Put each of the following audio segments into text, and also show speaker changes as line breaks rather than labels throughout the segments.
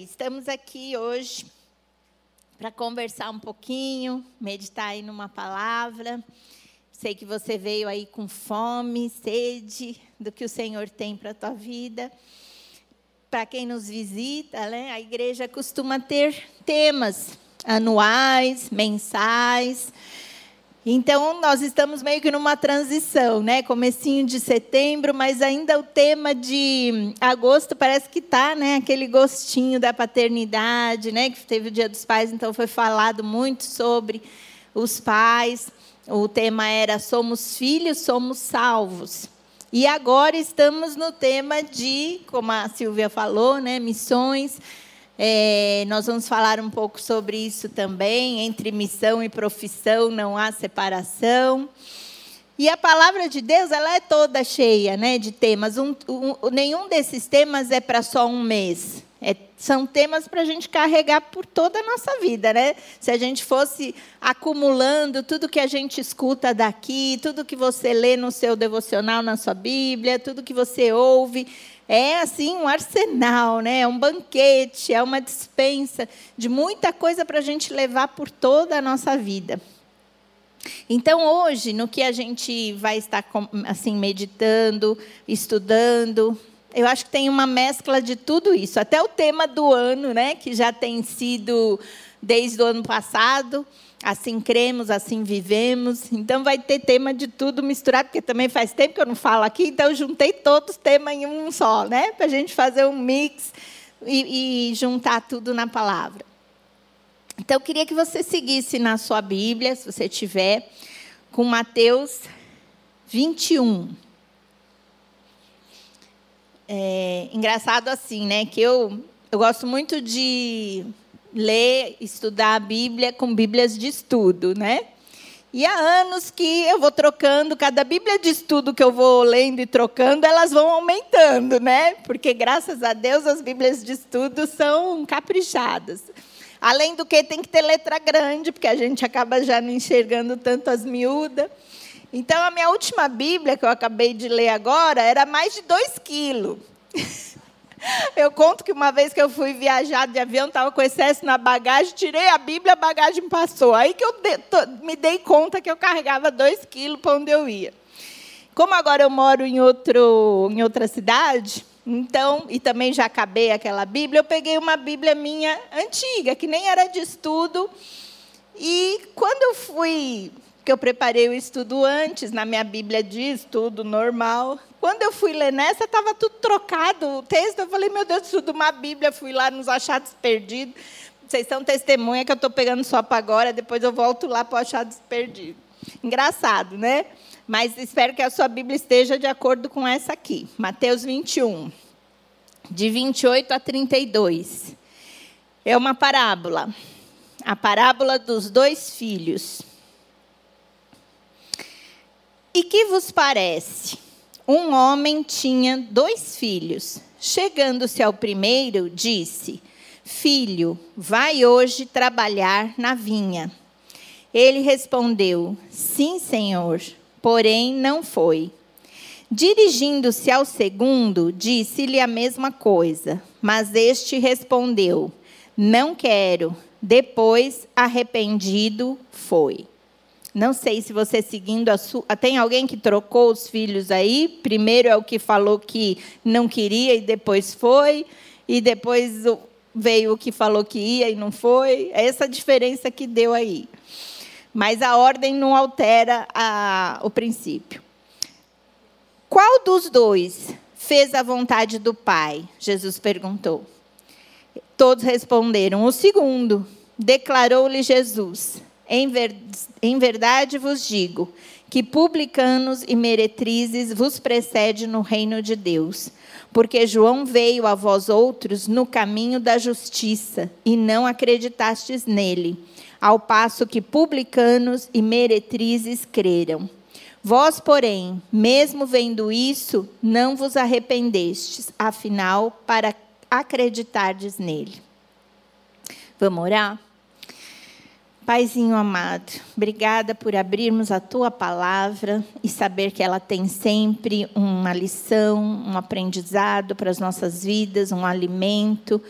Estamos aqui hoje para conversar um pouquinho, meditar aí numa palavra. Sei que você veio aí com fome, sede do que o Senhor tem para a tua vida. Para quem nos visita, né, a igreja costuma ter temas anuais, mensais. Então, nós estamos meio que numa transição, né? Comecinho de setembro, mas ainda o tema de agosto parece que está, né? Aquele gostinho da paternidade, né? Que teve o Dia dos Pais, então foi falado muito sobre os pais. O tema era Somos filhos, somos salvos. E agora estamos no tema de, como a Silvia falou, né? Missões é, nós vamos falar um pouco sobre isso também. Entre missão e profissão não há separação. E a palavra de Deus ela é toda cheia né, de temas. Um, um, nenhum desses temas é para só um mês. É, são temas para a gente carregar por toda a nossa vida, né? Se a gente fosse acumulando tudo que a gente escuta daqui, tudo que você lê no seu devocional, na sua Bíblia, tudo que você ouve, é assim um arsenal, né? É um banquete, é uma dispensa de muita coisa para a gente levar por toda a nossa vida. Então hoje, no que a gente vai estar assim meditando, estudando, eu acho que tem uma mescla de tudo isso, até o tema do ano, né? Que já tem sido desde o ano passado assim cremos, assim vivemos. Então vai ter tema de tudo misturado, porque também faz tempo que eu não falo aqui, então eu juntei todos os temas em um só, né? Para a gente fazer um mix e, e juntar tudo na palavra. Então eu queria que você seguisse na sua Bíblia, se você tiver, com Mateus 21. É engraçado assim, né? Que eu, eu gosto muito de ler, estudar a Bíblia com Bíblias de estudo, né? E há anos que eu vou trocando, cada Bíblia de estudo que eu vou lendo e trocando, elas vão aumentando, né? Porque graças a Deus as Bíblias de estudo são caprichadas. Além do que tem que ter letra grande, porque a gente acaba já não enxergando tanto as miúdas. Então, a minha última Bíblia, que eu acabei de ler agora, era mais de dois quilos. Eu conto que uma vez que eu fui viajar de avião, estava com excesso na bagagem, tirei a Bíblia, a bagagem passou. Aí que eu me dei conta que eu carregava dois quilos para onde eu ia. Como agora eu moro em, outro, em outra cidade, então, e também já acabei aquela Bíblia, eu peguei uma Bíblia minha antiga, que nem era de estudo. E quando eu fui que eu preparei o estudo antes, na minha Bíblia de estudo normal. Quando eu fui ler nessa, estava tudo trocado o texto. Eu falei, meu Deus, estudo uma Bíblia, fui lá nos achados perdidos. Vocês são testemunha que eu estou pegando só para agora, depois eu volto lá para o achados perdido. Engraçado, né? Mas espero que a sua Bíblia esteja de acordo com essa aqui. Mateus 21, de 28 a 32. É uma parábola. A parábola dos dois filhos. E que vos parece? Um homem tinha dois filhos. Chegando-se ao primeiro, disse: Filho, vai hoje trabalhar na vinha. Ele respondeu: Sim, senhor. Porém, não foi. Dirigindo-se ao segundo, disse-lhe a mesma coisa. Mas este respondeu: Não quero. Depois, arrependido, foi. Não sei se você seguindo a sua. Tem alguém que trocou os filhos aí? Primeiro é o que falou que não queria e depois foi, e depois veio o que falou que ia e não foi. É essa diferença que deu aí. Mas a ordem não altera a, o princípio. Qual dos dois fez a vontade do Pai? Jesus perguntou. Todos responderam: O segundo. Declarou-lhe Jesus. Em, ver, em verdade vos digo que publicanos e meretrizes vos precede no reino de Deus. Porque João veio a vós outros no caminho da justiça e não acreditastes nele, ao passo que publicanos e meretrizes creram. Vós, porém, mesmo vendo isso, não vos arrependestes, afinal, para acreditardes nele. Vamos orar? Paizinho amado, obrigada por abrirmos a tua palavra e saber que ela tem sempre uma lição, um aprendizado para as nossas vidas, um alimento,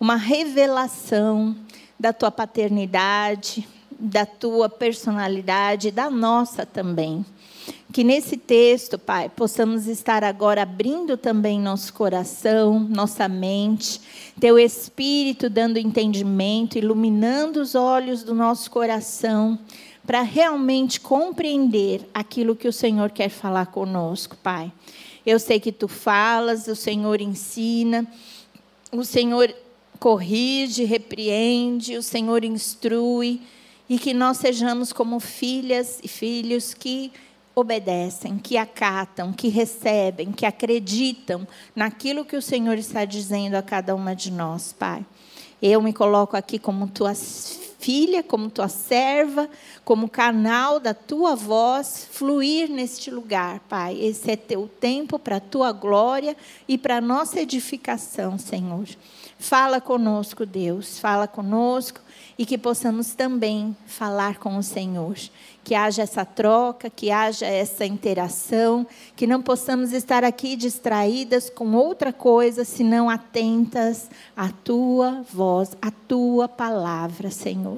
uma revelação da tua paternidade, da tua personalidade, da nossa também. Que nesse texto, Pai, possamos estar agora abrindo também nosso coração, nossa mente, teu espírito dando entendimento, iluminando os olhos do nosso coração, para realmente compreender aquilo que o Senhor quer falar conosco, Pai. Eu sei que tu falas, o Senhor ensina, o Senhor corrige, repreende, o Senhor instrui, e que nós sejamos como filhas e filhos que obedecem, que acatam, que recebem, que acreditam naquilo que o Senhor está dizendo a cada uma de nós, Pai. Eu me coloco aqui como tua filha, como tua serva, como canal da tua voz fluir neste lugar, Pai. Esse é teu tempo para a tua glória e para a nossa edificação, Senhor. Fala conosco, Deus, fala conosco e que possamos também falar com o Senhor. Que haja essa troca, que haja essa interação, que não possamos estar aqui distraídas com outra coisa, senão atentas à tua voz, à tua palavra, Senhor.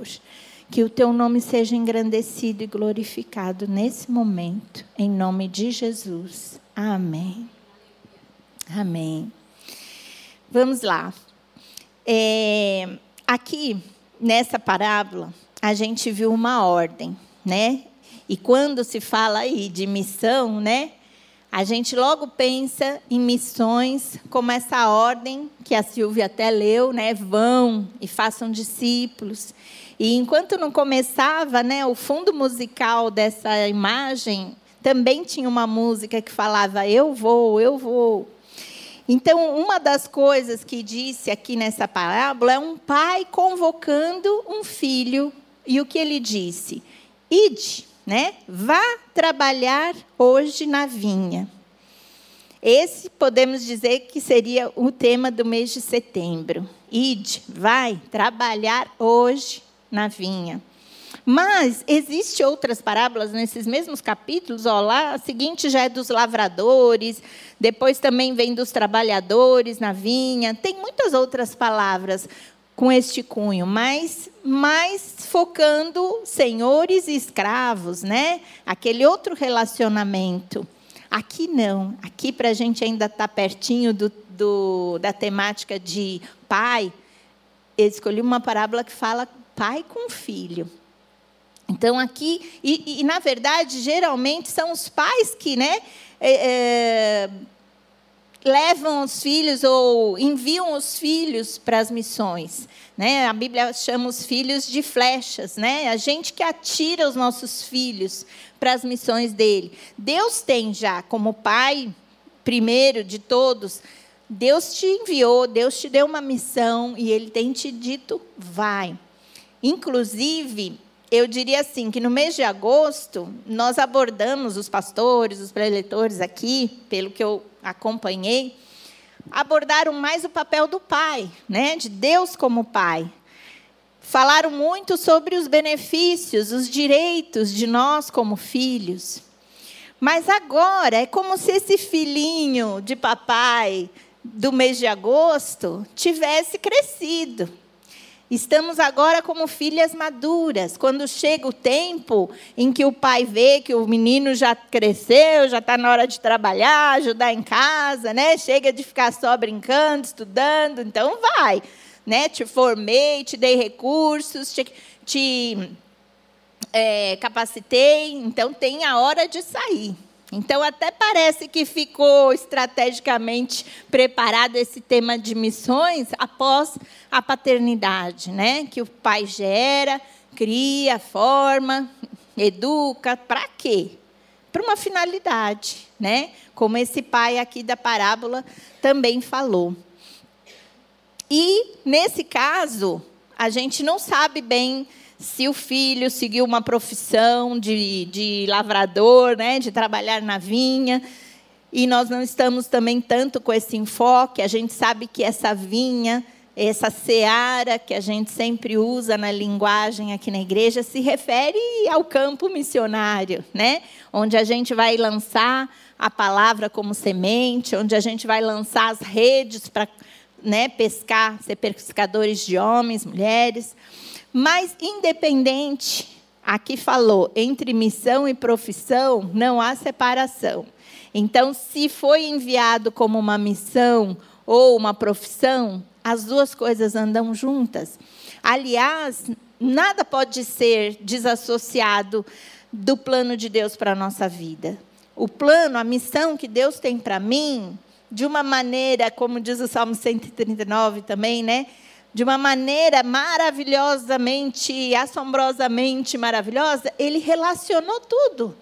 Que o teu nome seja engrandecido e glorificado nesse momento, em nome de Jesus. Amém. Amém. Vamos lá. É, aqui nessa parábola, a gente viu uma ordem, né? E quando se fala aí de missão, né? A gente logo pensa em missões como essa ordem que a Silvia até leu, né? Vão e façam discípulos. E enquanto não começava, né, o fundo musical dessa imagem também tinha uma música que falava eu vou, eu vou. Então, uma das coisas que disse aqui nessa parábola é um pai convocando um filho. E o que ele disse? Ide, né? Vá trabalhar hoje na vinha. Esse podemos dizer que seria o tema do mês de setembro. Ide, vai trabalhar hoje na vinha. Mas existe outras parábolas nesses mesmos capítulos, ó, lá a seguinte já é dos lavradores, depois também vem dos trabalhadores na vinha, tem muitas outras palavras com este cunho, mas mais focando senhores e escravos, né? Aquele outro relacionamento. Aqui não, aqui para a gente ainda estar tá pertinho do, do, da temática de pai, eu escolhi uma parábola que fala pai com filho. Então, aqui, e, e, na verdade, geralmente são os pais que né, é, é, levam os filhos ou enviam os filhos para as missões. Né? A Bíblia chama os filhos de flechas, né? a gente que atira os nossos filhos para as missões dele. Deus tem já, como pai primeiro de todos, Deus te enviou, Deus te deu uma missão e ele tem te dito, vai. Inclusive, eu diria assim, que no mês de agosto, nós abordamos os pastores, os preletores aqui, pelo que eu acompanhei, abordaram mais o papel do pai, né? de Deus como pai. Falaram muito sobre os benefícios, os direitos de nós como filhos. Mas agora é como se esse filhinho de papai do mês de agosto tivesse crescido Estamos agora como filhas maduras. Quando chega o tempo em que o pai vê que o menino já cresceu, já está na hora de trabalhar, ajudar em casa, né? Chega de ficar só brincando, estudando, então vai, né? Te formei, te dei recursos, te, te é, capacitei, então tem a hora de sair. Então, até parece que ficou estrategicamente preparado esse tema de missões após a paternidade, né? Que o pai gera, cria, forma, educa, para quê? Para uma finalidade, né? Como esse pai aqui da parábola também falou. E, nesse caso, a gente não sabe bem se o filho seguiu uma profissão de, de lavrador, né, de trabalhar na vinha, e nós não estamos também tanto com esse enfoque, a gente sabe que essa vinha, essa seara que a gente sempre usa na linguagem aqui na igreja, se refere ao campo missionário, né? onde a gente vai lançar a palavra como semente, onde a gente vai lançar as redes para né, pescar, ser pescadores de homens, mulheres. Mas, independente, aqui falou, entre missão e profissão, não há separação. Então, se foi enviado como uma missão ou uma profissão, as duas coisas andam juntas. Aliás, nada pode ser desassociado do plano de Deus para a nossa vida. O plano, a missão que Deus tem para mim, de uma maneira, como diz o Salmo 139 também, né? De uma maneira maravilhosamente, assombrosamente maravilhosa, ele relacionou tudo.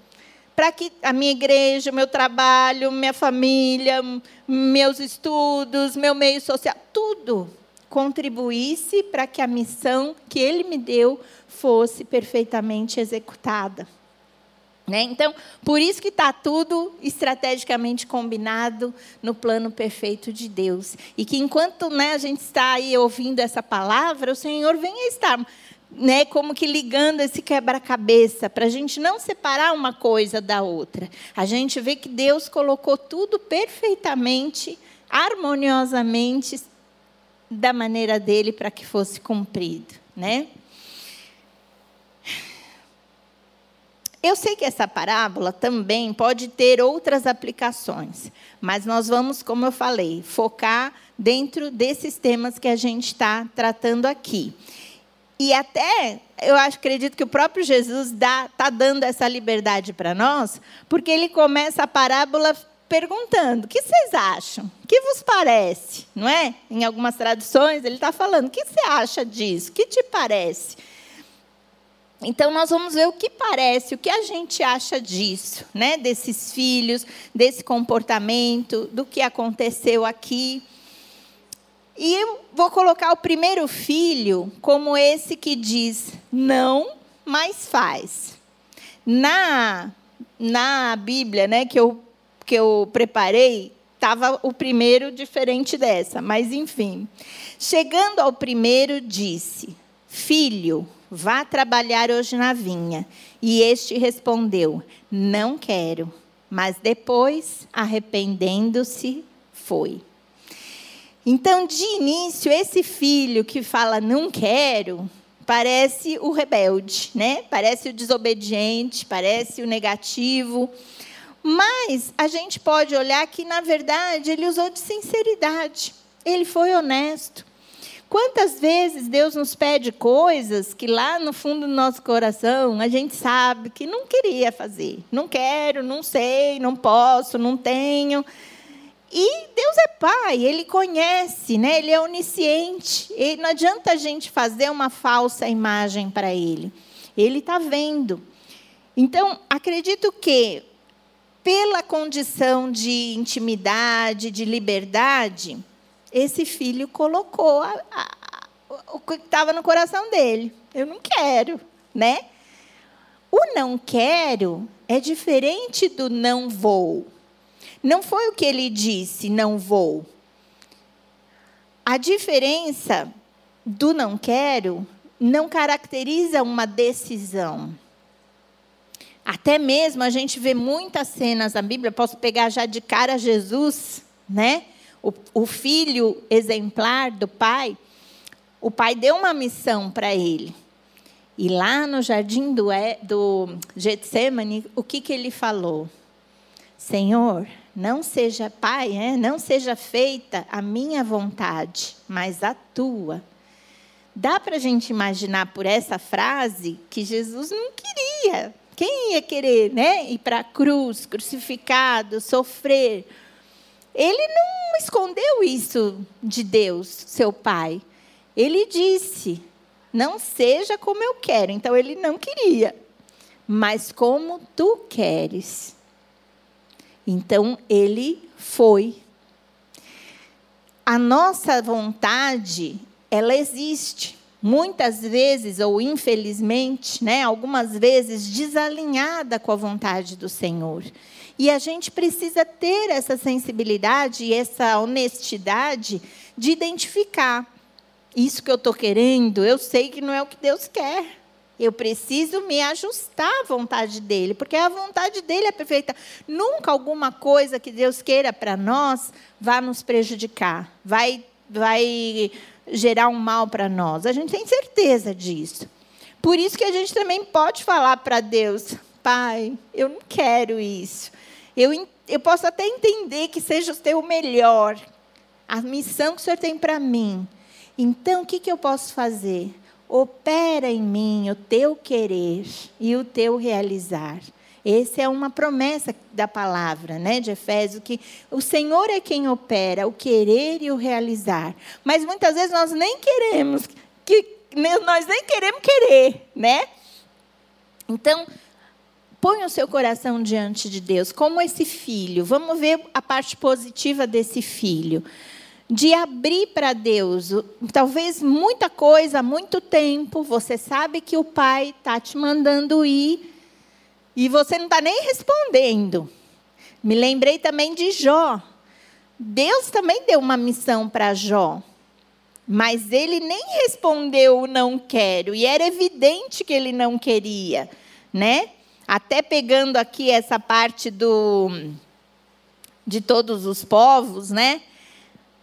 Para que a minha igreja, o meu trabalho, minha família, meus estudos, meu meio social, tudo contribuísse para que a missão que ele me deu fosse perfeitamente executada. Né? Então, por isso que está tudo estrategicamente combinado no plano perfeito de Deus. E que enquanto né, a gente está aí ouvindo essa palavra, o Senhor vem estar né, como que ligando esse quebra-cabeça, para a gente não separar uma coisa da outra. A gente vê que Deus colocou tudo perfeitamente, harmoniosamente, da maneira dele para que fosse cumprido. Né? Eu sei que essa parábola também pode ter outras aplicações, mas nós vamos, como eu falei, focar dentro desses temas que a gente está tratando aqui. E até eu acredito que o próprio Jesus está dando essa liberdade para nós, porque ele começa a parábola perguntando: o que vocês acham? O que vos parece? Não é? Em algumas traduções, ele está falando: o que você acha disso? O que te parece? Então, nós vamos ver o que parece, o que a gente acha disso, né? desses filhos, desse comportamento, do que aconteceu aqui. E eu vou colocar o primeiro filho como esse que diz não, mas faz. Na, na Bíblia né, que, eu, que eu preparei, estava o primeiro diferente dessa, mas enfim. Chegando ao primeiro, disse: Filho, Vá trabalhar hoje na vinha. E este respondeu: Não quero. Mas depois, arrependendo-se, foi. Então, de início, esse filho que fala não quero, parece o rebelde, né? Parece o desobediente, parece o negativo. Mas a gente pode olhar que, na verdade, ele usou de sinceridade. Ele foi honesto. Quantas vezes Deus nos pede coisas que lá no fundo do nosso coração a gente sabe que não queria fazer. Não quero, não sei, não posso, não tenho. E Deus é Pai, Ele conhece, né? Ele é onisciente. E não adianta a gente fazer uma falsa imagem para Ele. Ele está vendo. Então, acredito que, pela condição de intimidade, de liberdade, esse filho colocou a, a, o que estava no coração dele. Eu não quero, né? O não quero é diferente do não vou. Não foi o que ele disse, não vou. A diferença do não quero não caracteriza uma decisão. Até mesmo a gente vê muitas cenas na Bíblia, posso pegar já de cara Jesus, né? O, o filho exemplar do pai, o pai deu uma missão para ele. E lá no jardim do, do Getsemane, o que, que ele falou? Senhor, não seja pai, é? não seja feita a minha vontade, mas a tua. Dá para a gente imaginar por essa frase que Jesus não queria. Quem ia querer né? ir para a cruz, crucificado, sofrer? Ele não escondeu isso de Deus, seu pai. Ele disse: Não seja como eu quero. Então ele não queria, mas como tu queres. Então ele foi. A nossa vontade, ela existe. Muitas vezes, ou infelizmente, né, algumas vezes desalinhada com a vontade do Senhor. E a gente precisa ter essa sensibilidade e essa honestidade de identificar isso que eu estou querendo, eu sei que não é o que Deus quer. Eu preciso me ajustar à vontade dele, porque a vontade dele é perfeita. Nunca alguma coisa que Deus queira para nós vá nos prejudicar, vai vai gerar um mal para nós. A gente tem certeza disso. Por isso que a gente também pode falar para Deus: Pai, eu não quero isso. Eu, eu posso até entender que seja o teu melhor, a missão que o Senhor tem para mim. Então, o que, que eu posso fazer? Opera em mim o teu querer e o teu realizar. Essa é uma promessa da palavra, né, de Efésio, que o Senhor é quem opera o querer e o realizar. Mas muitas vezes nós nem queremos, que, nós nem queremos querer, né? Então, põe o seu coração diante de Deus, como esse filho. Vamos ver a parte positiva desse filho. De abrir para Deus, talvez muita coisa, muito tempo, você sabe que o pai está te mandando ir e você não está nem respondendo. Me lembrei também de Jó. Deus também deu uma missão para Jó. Mas ele nem respondeu não quero. E era evidente que ele não queria. Né? Até pegando aqui essa parte do de todos os povos, né?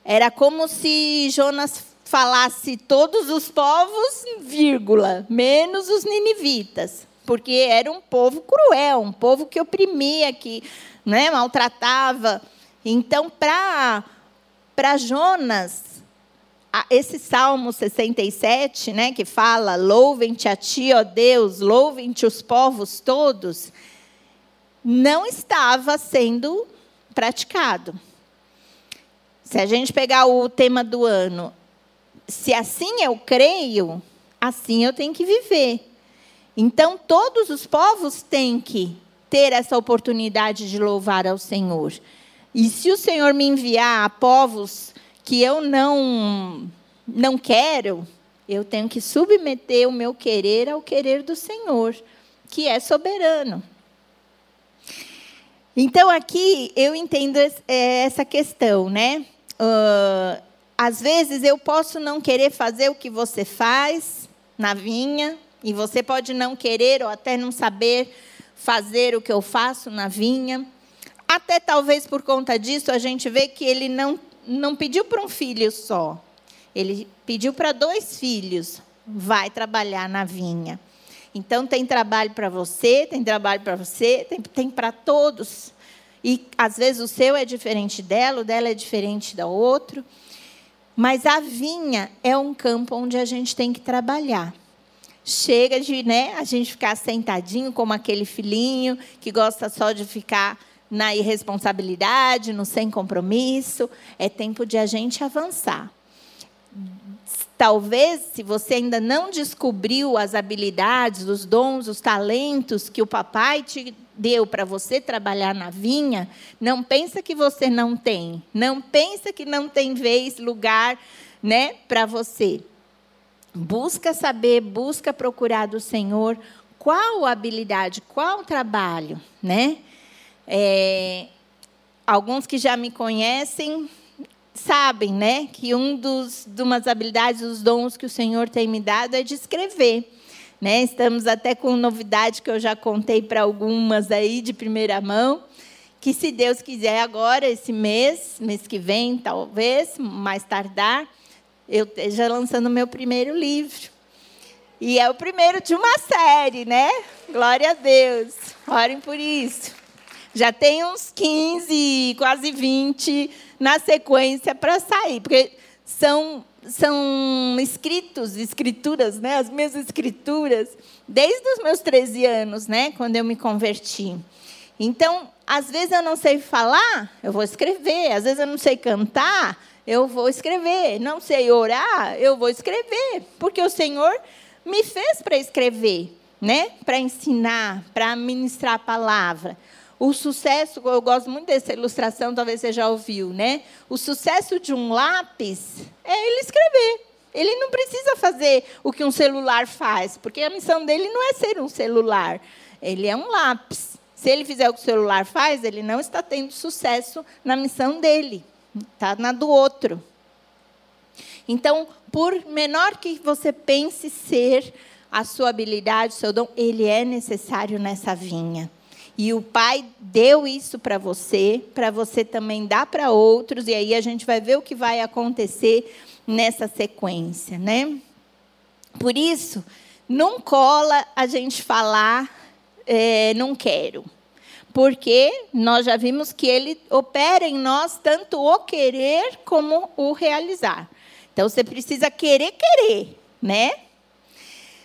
Era como se Jonas falasse todos os povos, vírgula, menos os ninivitas porque era um povo cruel, um povo que oprimia, que né, maltratava. Então, para Jonas, esse Salmo 67, né, que fala: Louvem-te a ti, ó Deus, louvem-te os povos todos, não estava sendo praticado. Se a gente pegar o tema do ano, se assim eu creio, assim eu tenho que viver. Então, todos os povos têm que ter essa oportunidade de louvar ao Senhor. E se o Senhor me enviar a povos que eu não não quero, eu tenho que submeter o meu querer ao querer do Senhor, que é soberano. Então aqui eu entendo é, essa questão, né? Uh, às vezes eu posso não querer fazer o que você faz na vinha, e você pode não querer ou até não saber fazer o que eu faço na vinha. Até talvez por conta disso a gente vê que ele não, não pediu para um filho só. Ele pediu para dois filhos. Vai trabalhar na vinha. Então tem trabalho para você, tem trabalho para você, tem, tem para todos. E às vezes o seu é diferente dela, o dela é diferente da outro. Mas a vinha é um campo onde a gente tem que trabalhar. Chega de né, a gente ficar sentadinho como aquele filhinho que gosta só de ficar na irresponsabilidade, no sem compromisso. É tempo de a gente avançar. Talvez, se você ainda não descobriu as habilidades, os dons, os talentos que o papai te deu para você trabalhar na vinha, não pensa que você não tem. Não pensa que não tem vez, lugar, né, para você. Busca saber, busca procurar do Senhor qual habilidade, qual trabalho, né? É, alguns que já me conhecem sabem, né, que um dos de umas habilidades, dos dons que o Senhor tem me dado é de escrever. Né? Estamos até com novidade que eu já contei para algumas aí de primeira mão, que se Deus quiser agora esse mês, mês que vem talvez, mais tardar, eu esteja lançando meu primeiro livro. E é o primeiro de uma série, né? Glória a Deus. Orem por isso. Já tem uns 15, quase 20 na sequência para sair, porque são são escritos, escrituras, né? As minhas escrituras desde os meus 13 anos, né, quando eu me converti. Então, às vezes eu não sei falar, eu vou escrever, às vezes eu não sei cantar, eu vou escrever. Não sei orar, eu vou escrever, porque o Senhor me fez para escrever, né? Para ensinar, para ministrar a palavra. O sucesso, eu gosto muito dessa ilustração, talvez você já ouviu, né? O sucesso de um lápis é ele escrever. Ele não precisa fazer o que um celular faz, porque a missão dele não é ser um celular. Ele é um lápis. Se ele fizer o que o celular faz, ele não está tendo sucesso na missão dele está na do outro. Então, por menor que você pense ser a sua habilidade, o seu dom, ele é necessário nessa vinha. E o Pai deu isso para você, para você também dar para outros, e aí a gente vai ver o que vai acontecer nessa sequência, né? Por isso, não cola a gente falar, é, não quero. Porque nós já vimos que ele opera em nós tanto o querer como o realizar. Então você precisa querer, querer, né?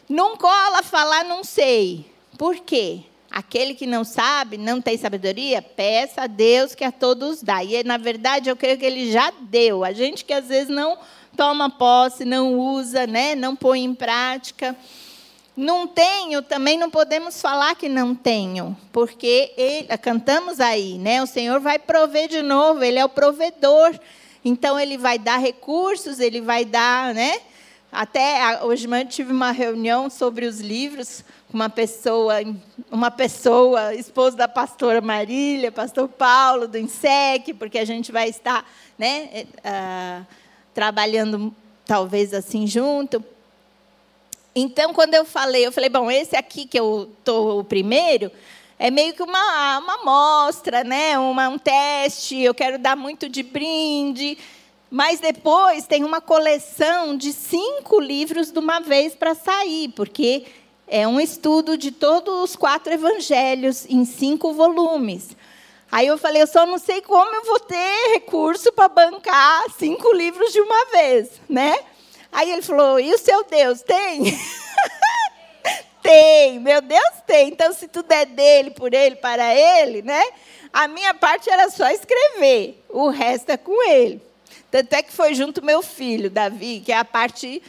Não cola falar não sei. Por quê? Aquele que não sabe, não tem sabedoria, peça a Deus que a todos dá. E na verdade eu creio que ele já deu. A gente que às vezes não toma posse, não usa, né? não põe em prática. Não tenho, também não podemos falar que não tenho, porque ele, cantamos aí, né? O Senhor vai prover de novo, Ele é o provedor. Então Ele vai dar recursos, Ele vai dar, né? Até hoje manhã tive uma reunião sobre os livros com uma pessoa, uma pessoa, esposa da pastora Marília, pastor Paulo do INSEC, porque a gente vai estar, né? Uh, trabalhando talvez assim junto. Então, quando eu falei, eu falei, bom, esse aqui que eu estou o primeiro, é meio que uma, uma amostra, né? Uma, um teste, eu quero dar muito de brinde. Mas depois tem uma coleção de cinco livros de uma vez para sair, porque é um estudo de todos os quatro evangelhos em cinco volumes. Aí eu falei, eu só não sei como eu vou ter recurso para bancar cinco livros de uma vez, né? Aí ele falou, e o seu Deus tem? tem, meu Deus tem. Então, se tudo é dele, por ele, para ele, né? A minha parte era só escrever, o resto é com ele. Tanto é que foi junto meu filho, Davi, que é a parte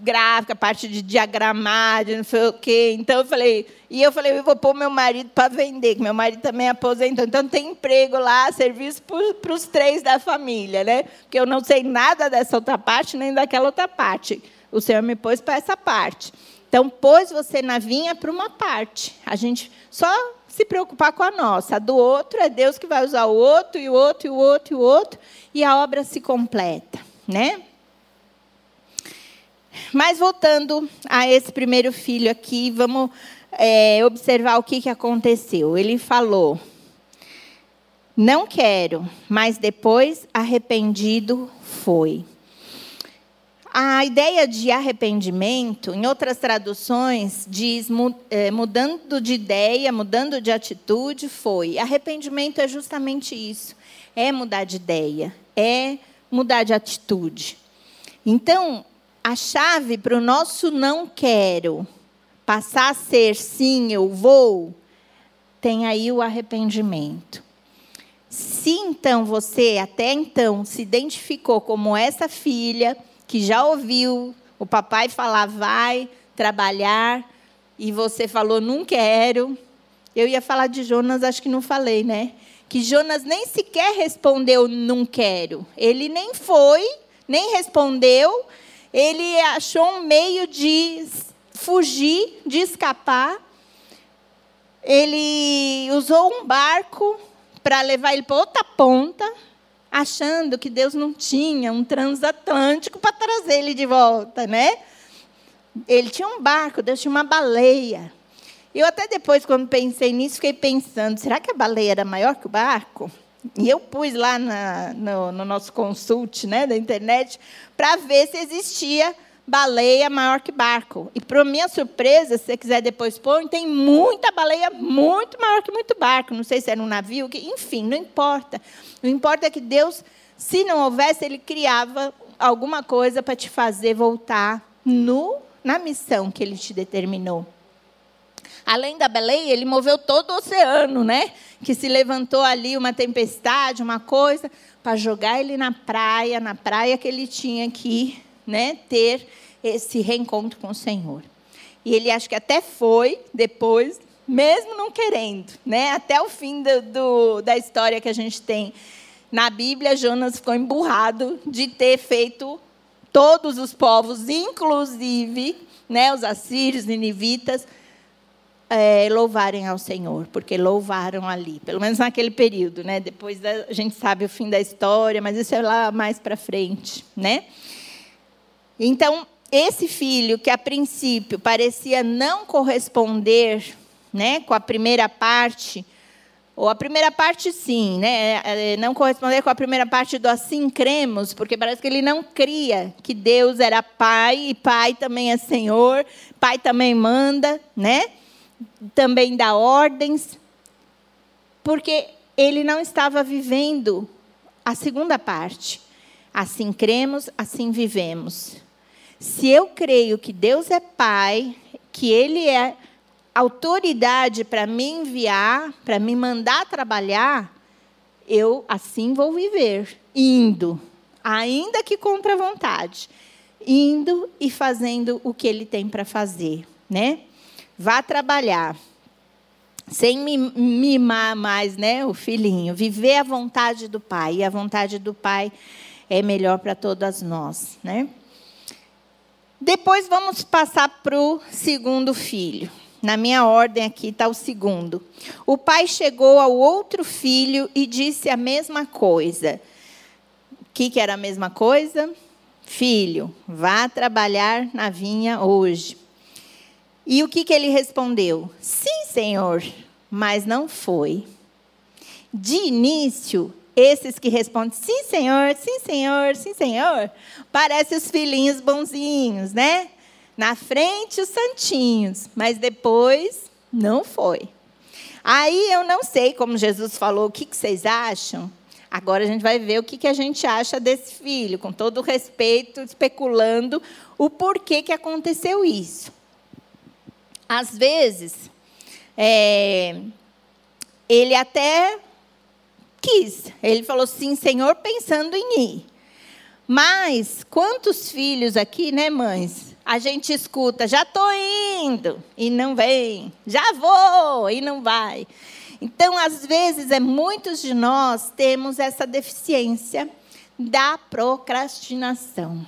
gráfica, parte de diagramar, de não sei o quê. Então eu falei, e eu falei, eu vou pôr meu marido para vender, que meu marido também aposentou. Então tem emprego lá, serviço para os três da família, né? Porque eu não sei nada dessa outra parte, nem daquela outra parte. O Senhor me pôs para essa parte. Então, pôs você na vinha para uma parte. A gente só se preocupar com a nossa. A do outro é Deus que vai usar o outro, e o outro, e o outro, e o outro, e a obra se completa, né? Mas voltando a esse primeiro filho aqui, vamos é, observar o que, que aconteceu. Ele falou: Não quero, mas depois arrependido foi. A ideia de arrependimento, em outras traduções, diz é, mudando de ideia, mudando de atitude, foi. Arrependimento é justamente isso: é mudar de ideia, é mudar de atitude. Então, a chave para o nosso não quero passar a ser sim, eu vou, tem aí o arrependimento. Se então você até então se identificou como essa filha que já ouviu o papai falar vai trabalhar e você falou não quero, eu ia falar de Jonas, acho que não falei, né? Que Jonas nem sequer respondeu não quero. Ele nem foi, nem respondeu, ele achou um meio de fugir, de escapar. Ele usou um barco para levar ele para outra ponta, achando que Deus não tinha um transatlântico para trazer ele de volta, né? Ele tinha um barco, Deus tinha uma baleia. Eu até depois, quando pensei nisso, fiquei pensando: será que a baleia era maior que o barco? E eu pus lá na, no, no, nosso consult né, da internet para ver se existia baleia maior que barco. E, para minha surpresa, se você quiser depois pôr, tem muita baleia muito maior que muito barco. Não sei se era um navio, enfim, não importa. Não importa é que Deus, se não houvesse, Ele criava alguma coisa para te fazer voltar no, na missão que Ele te determinou. Além da baleia, ele moveu todo o oceano, né? Que se levantou ali uma tempestade, uma coisa, para jogar ele na praia, na praia que ele tinha que né, ter esse reencontro com o Senhor. E ele acho que até foi depois, mesmo não querendo, né? Até o fim do, do, da história que a gente tem na Bíblia, Jonas ficou emburrado de ter feito todos os povos, inclusive né, os assírios, ninivitas, é, louvarem ao Senhor, porque louvaram ali, pelo menos naquele período, né? Depois a gente sabe o fim da história, mas isso é lá mais para frente, né? Então, esse filho que a princípio parecia não corresponder, né, com a primeira parte, Ou a primeira parte, sim, né? É, não corresponder com a primeira parte do assim cremos, porque parece que ele não cria que Deus era pai e pai também é senhor, pai também manda, né? Também dá ordens, porque ele não estava vivendo a segunda parte. Assim cremos, assim vivemos. Se eu creio que Deus é pai, que ele é autoridade para me enviar, para me mandar trabalhar, eu assim vou viver, indo, ainda que contra a vontade, indo e fazendo o que ele tem para fazer, né? Vá trabalhar sem mimar mais, né, o filhinho, viver a vontade do pai, e a vontade do pai é melhor para todas nós, né? Depois vamos passar para o segundo filho. Na minha ordem aqui está o segundo. O pai chegou ao outro filho e disse a mesma coisa. O que, que era a mesma coisa? Filho, vá trabalhar na vinha hoje. E o que, que ele respondeu? Sim, senhor, mas não foi. De início, esses que respondem sim, senhor, sim, senhor, sim, senhor, parecem os filhinhos bonzinhos, né? Na frente, os santinhos, mas depois não foi. Aí eu não sei, como Jesus falou, o que, vocês acham? Agora a gente vai ver o que, que a gente acha desse filho, com todo o respeito, especulando o porquê que aconteceu isso. Às vezes, é, ele até quis. Ele falou sim, Senhor, pensando em ir. Mas quantos filhos aqui, né, mães? a gente escuta, já estou indo, e não vem, já vou, e não vai. Então, às vezes, é muitos de nós temos essa deficiência da procrastinação.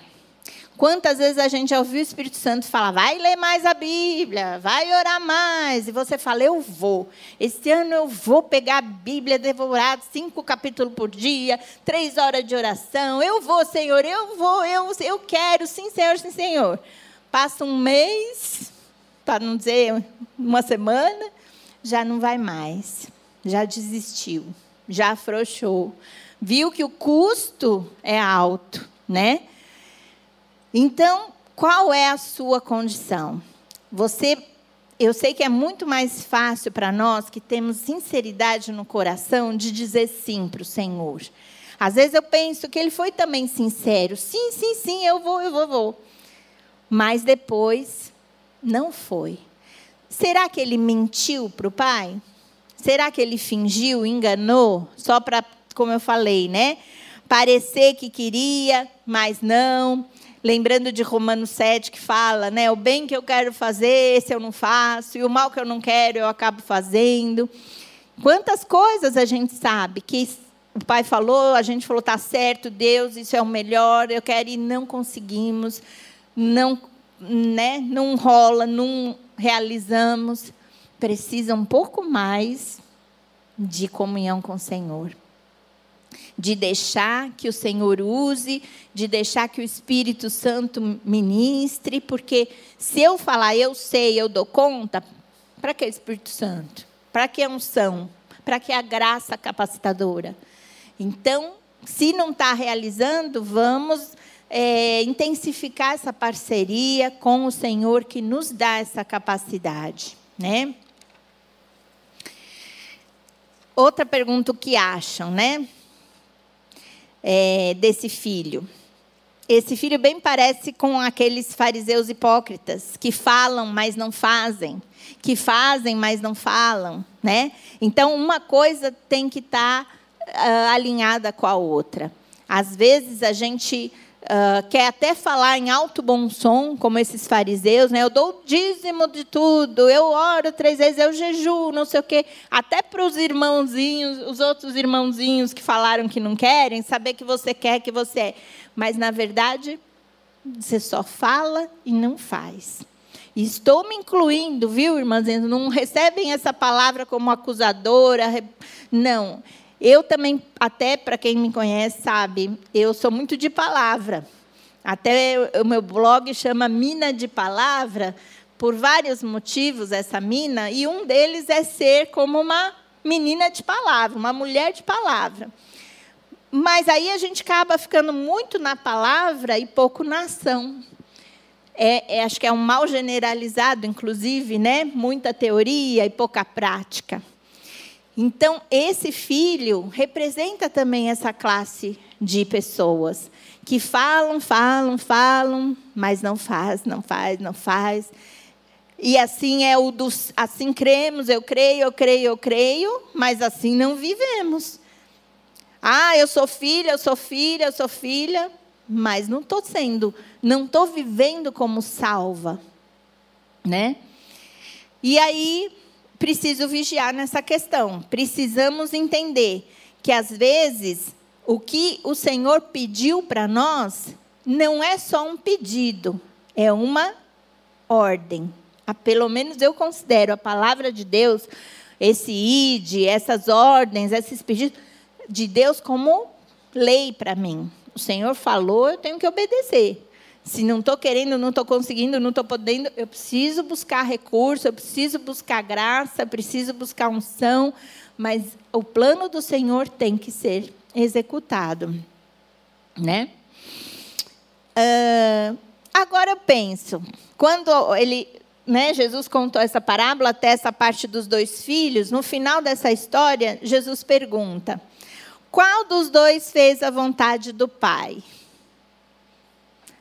Quantas vezes a gente já ouviu o Espírito Santo falar, vai ler mais a Bíblia, vai orar mais, e você fala, eu vou. Esse ano eu vou pegar a Bíblia, devorar cinco capítulos por dia, três horas de oração, eu vou, Senhor, eu vou, eu, eu quero, sim, Senhor, sim, Senhor. Passa um mês, para não dizer uma semana, já não vai mais. Já desistiu, já afrouxou. Viu que o custo é alto, né? Então, qual é a sua condição? Você eu sei que é muito mais fácil para nós que temos sinceridade no coração de dizer sim para o Senhor. Às vezes eu penso que ele foi também sincero. Sim, sim, sim, eu vou, eu vou, vou mas depois não foi. Será que ele mentiu para o pai? Será que ele fingiu, enganou, só para, como eu falei, né? Parecer que queria, mas não. Lembrando de Romanos 7 que fala, né? O bem que eu quero fazer, esse eu não faço, e o mal que eu não quero, eu acabo fazendo. Quantas coisas a gente sabe que o pai falou, a gente falou, tá certo, Deus, isso é o melhor, eu quero e não conseguimos não, né, não rola, não realizamos, precisa um pouco mais de comunhão com o Senhor. De deixar que o Senhor use, de deixar que o Espírito Santo ministre, porque se eu falar eu sei, eu dou conta, para que Espírito Santo? Para que a unção? Para que a graça capacitadora? Então, se não está realizando, vamos é, intensificar essa parceria com o Senhor que nos dá essa capacidade, né? Outra pergunta o que acham, né? É, desse filho. Esse filho bem parece com aqueles fariseus hipócritas que falam, mas não fazem, que fazem, mas não falam, né? Então uma coisa tem que estar tá, uh, alinhada com a outra. Às vezes a gente Uh, quer até falar em alto bom som, como esses fariseus, né? Eu dou dízimo de tudo, eu oro três vezes, eu jejuo, não sei o quê. Até para os irmãozinhos, os outros irmãozinhos que falaram que não querem, saber que você quer, que você é. Mas, na verdade, você só fala e não faz. Estou me incluindo, viu, irmãzinhas? Não recebem essa palavra como acusadora. Não. Eu também, até para quem me conhece, sabe, eu sou muito de palavra. Até o meu blog chama Mina de Palavra, por vários motivos, essa mina, e um deles é ser como uma menina de palavra, uma mulher de palavra. Mas aí a gente acaba ficando muito na palavra e pouco na ação. É, é, acho que é um mal generalizado, inclusive, né? Muita teoria e pouca prática. Então, esse filho representa também essa classe de pessoas que falam, falam, falam, mas não faz, não faz, não faz. E assim é o dos assim cremos, eu creio, eu creio, eu creio, mas assim não vivemos. Ah, eu sou filha, eu sou filha, eu sou filha, mas não estou sendo, não estou vivendo como salva, né? E aí preciso vigiar nessa questão. Precisamos entender que às vezes o que o Senhor pediu para nós não é só um pedido, é uma ordem. Ah, pelo menos eu considero a palavra de Deus, esse id, essas ordens, esses pedidos de Deus como lei para mim. O Senhor falou, eu tenho que obedecer. Se não estou querendo, não estou conseguindo, não estou podendo, eu preciso buscar recurso, eu preciso buscar graça, preciso buscar unção, mas o plano do Senhor tem que ser executado, né? Uh, agora eu penso, quando ele, né, Jesus contou essa parábola até essa parte dos dois filhos, no final dessa história, Jesus pergunta: qual dos dois fez a vontade do Pai?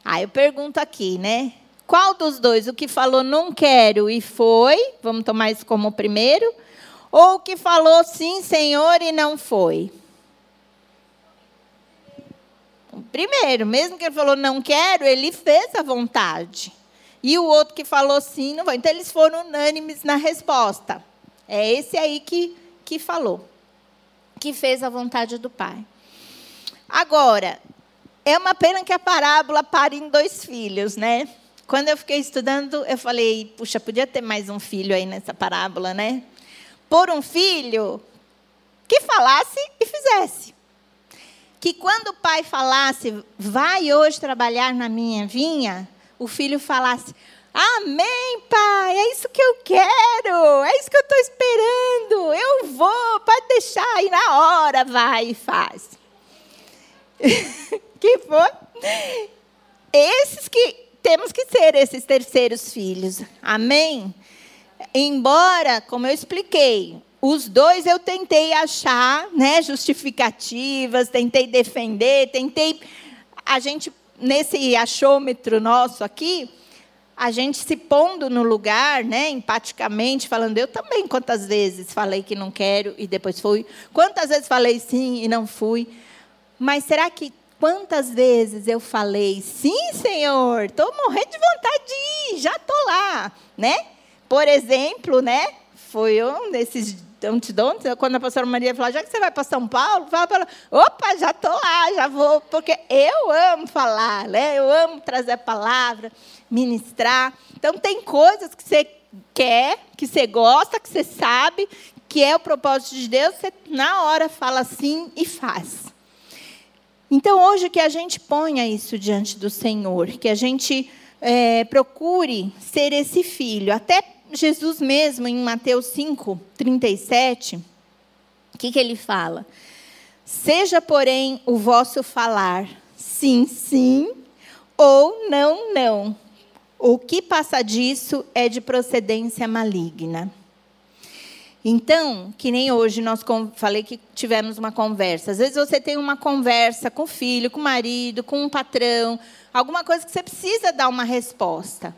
Aí eu pergunto aqui, né? Qual dos dois? O que falou não quero e foi? Vamos tomar isso como primeiro? Ou o que falou sim, Senhor, e não foi? O primeiro, mesmo que ele falou não quero, ele fez a vontade. E o outro que falou sim, não foi. Então eles foram unânimes na resposta. É esse aí que, que falou que fez a vontade do Pai. Agora, é uma pena que a parábola pare em dois filhos, né? Quando eu fiquei estudando, eu falei, puxa, podia ter mais um filho aí nessa parábola, né? Por um filho que falasse e fizesse. Que quando o pai falasse, vai hoje trabalhar na minha vinha, o filho falasse, Amém, Pai, é isso que eu quero, é isso que eu estou esperando. Eu vou, pode deixar, e na hora vai e faz. que foi? Esses que temos que ser esses terceiros filhos. Amém? Embora, como eu expliquei, os dois eu tentei achar, né, justificativas, tentei defender, tentei a gente nesse achômetro nosso aqui, a gente se pondo no lugar, né, empaticamente, falando, eu também quantas vezes falei que não quero e depois fui, quantas vezes falei sim e não fui. Mas será que quantas vezes eu falei, sim, Senhor, estou morrendo de vontade de ir, já estou lá, né? Por exemplo, né? Foi um desses quando a pastora Maria falou, já que você vai para São Paulo, fala para opa, já estou lá, já vou, porque eu amo falar, né? eu amo trazer a palavra, ministrar. Então, tem coisas que você quer, que você gosta, que você sabe, que é o propósito de Deus, você na hora fala sim e faz. Então, hoje que a gente ponha isso diante do Senhor, que a gente é, procure ser esse filho. Até Jesus mesmo, em Mateus 5, 37, o que, que ele fala? Seja, porém, o vosso falar sim, sim, ou não, não. O que passa disso é de procedência maligna. Então, que nem hoje nós falei que tivemos uma conversa. Às vezes você tem uma conversa com o filho, com o marido, com um patrão, alguma coisa que você precisa dar uma resposta.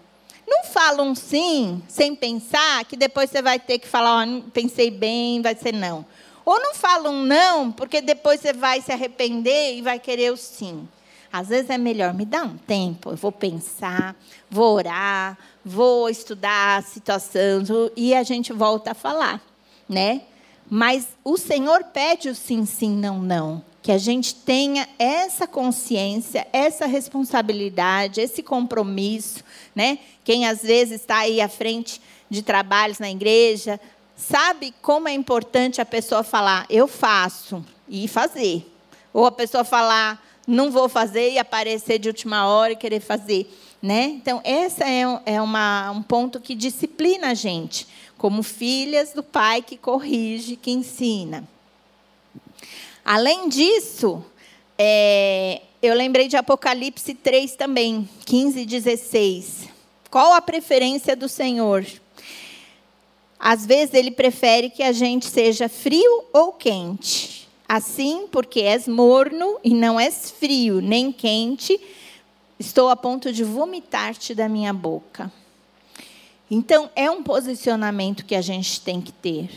Não fala um sim sem pensar, que depois você vai ter que falar, oh, pensei bem, vai ser não. Ou não fala um não, porque depois você vai se arrepender e vai querer o sim. Às vezes é melhor me dar um tempo, eu vou pensar, vou orar, vou estudar a situação e a gente volta a falar, né? Mas o Senhor pede o sim, sim, não, não. Que a gente tenha essa consciência, essa responsabilidade, esse compromisso, né? Quem às vezes está aí à frente de trabalhos na igreja, sabe como é importante a pessoa falar, eu faço, e fazer. Ou a pessoa falar, não vou fazer e aparecer de última hora e querer fazer. Né? Então, esse é, é uma, um ponto que disciplina a gente, como filhas do pai que corrige, que ensina. Além disso, é, eu lembrei de Apocalipse 3 também, 15 e 16. Qual a preferência do Senhor? Às vezes ele prefere que a gente seja frio ou quente. Assim, porque és morno e não és frio nem quente, estou a ponto de vomitar-te da minha boca. Então, é um posicionamento que a gente tem que ter.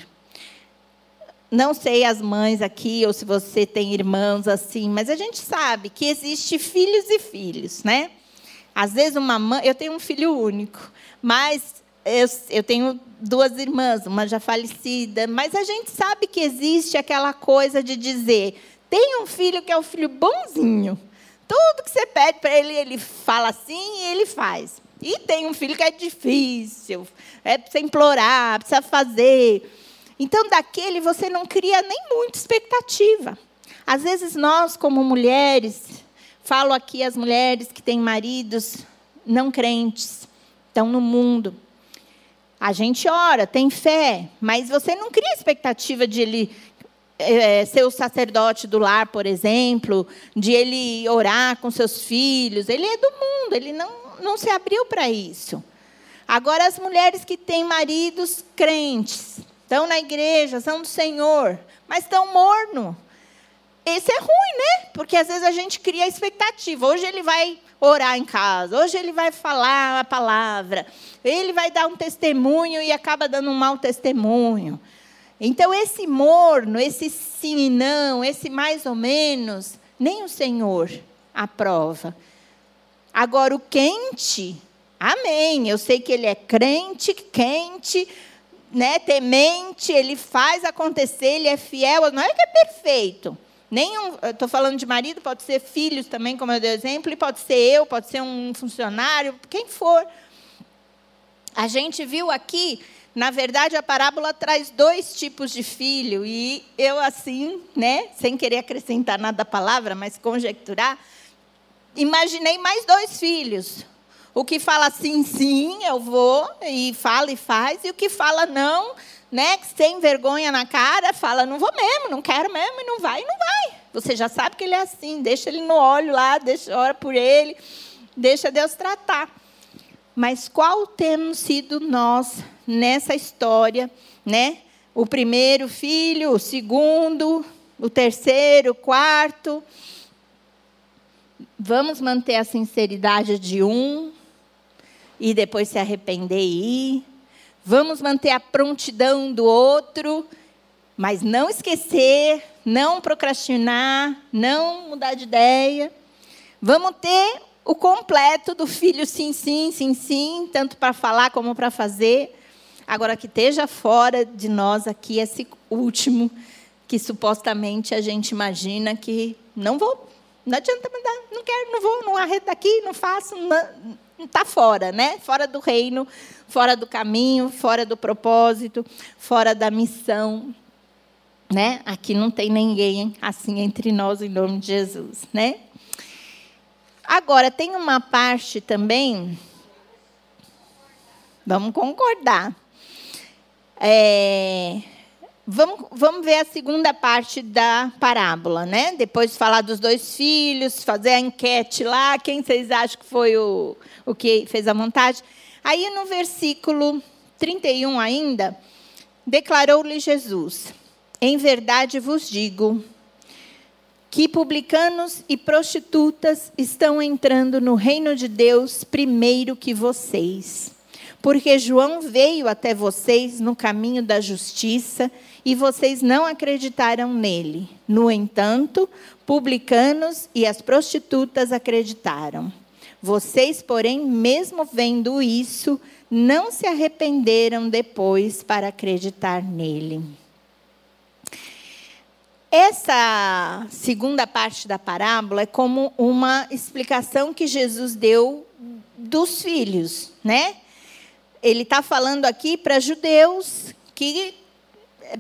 Não sei as mães aqui, ou se você tem irmãos assim, mas a gente sabe que existe filhos e filhos, né? Às vezes uma mãe, eu tenho um filho único, mas eu, eu tenho duas irmãs, uma já falecida, mas a gente sabe que existe aquela coisa de dizer: tem um filho que é o filho bonzinho. Tudo que você pede para ele, ele fala assim e ele faz. E tem um filho que é difícil, é precisa implorar, precisa fazer. Então, daquele você não cria nem muita expectativa. Às vezes, nós, como mulheres, falo aqui as mulheres que têm maridos não crentes, estão no mundo. A gente ora, tem fé, mas você não cria expectativa de ele é, ser o sacerdote do lar, por exemplo, de ele orar com seus filhos. Ele é do mundo, ele não, não se abriu para isso. Agora, as mulheres que têm maridos crentes, estão na igreja, são do Senhor, mas estão morno. Esse é ruim, né? Porque às vezes a gente cria expectativa. Hoje ele vai orar em casa, hoje ele vai falar a palavra, ele vai dar um testemunho e acaba dando um mau testemunho. Então, esse morno, esse sim e não, esse mais ou menos, nem o Senhor aprova. Agora, o quente, amém. Eu sei que ele é crente, quente, né, temente, ele faz acontecer, ele é fiel. Não é que é perfeito. Nenhum, estou falando de marido, pode ser filhos também, como eu dei exemplo, e pode ser eu, pode ser um funcionário, quem for. A gente viu aqui na verdade, a parábola traz dois tipos de filho, e eu, assim, né, sem querer acrescentar nada à palavra, mas conjecturar, imaginei mais dois filhos. O que fala sim, sim, eu vou, e fala e faz, e o que fala não, né, sem vergonha na cara, fala não vou mesmo, não quero mesmo, e não vai, e não vai. Você já sabe que ele é assim, deixa ele no óleo lá, deixa, ora por ele, deixa Deus tratar. Mas qual temos sido nós nessa história, né? O primeiro filho, o segundo, o terceiro, o quarto. Vamos manter a sinceridade de um e depois se arrepender e ir. Vamos manter a prontidão do outro, mas não esquecer, não procrastinar, não mudar de ideia. Vamos ter o completo do filho sim, sim, sim, sim, tanto para falar como para fazer. Agora, que esteja fora de nós aqui esse último, que supostamente a gente imagina que não vou, não adianta mandar, não quero, não vou, não arredo daqui, não faço, não está fora, né? Fora do reino, fora do caminho, fora do propósito, fora da missão, né? Aqui não tem ninguém assim entre nós em nome de Jesus, né? Agora tem uma parte também, vamos concordar. É, vamos, vamos ver a segunda parte da parábola, né? Depois de falar dos dois filhos, fazer a enquete lá, quem vocês acham que foi o, o que fez a montagem? Aí no versículo 31 ainda, declarou-lhe Jesus: Em verdade vos digo que publicanos e prostitutas estão entrando no reino de Deus primeiro que vocês porque João veio até vocês no caminho da justiça e vocês não acreditaram nele. No entanto, publicanos e as prostitutas acreditaram. Vocês, porém, mesmo vendo isso, não se arrependeram depois para acreditar nele. Essa segunda parte da parábola é como uma explicação que Jesus deu dos filhos, né? ele está falando aqui para judeus que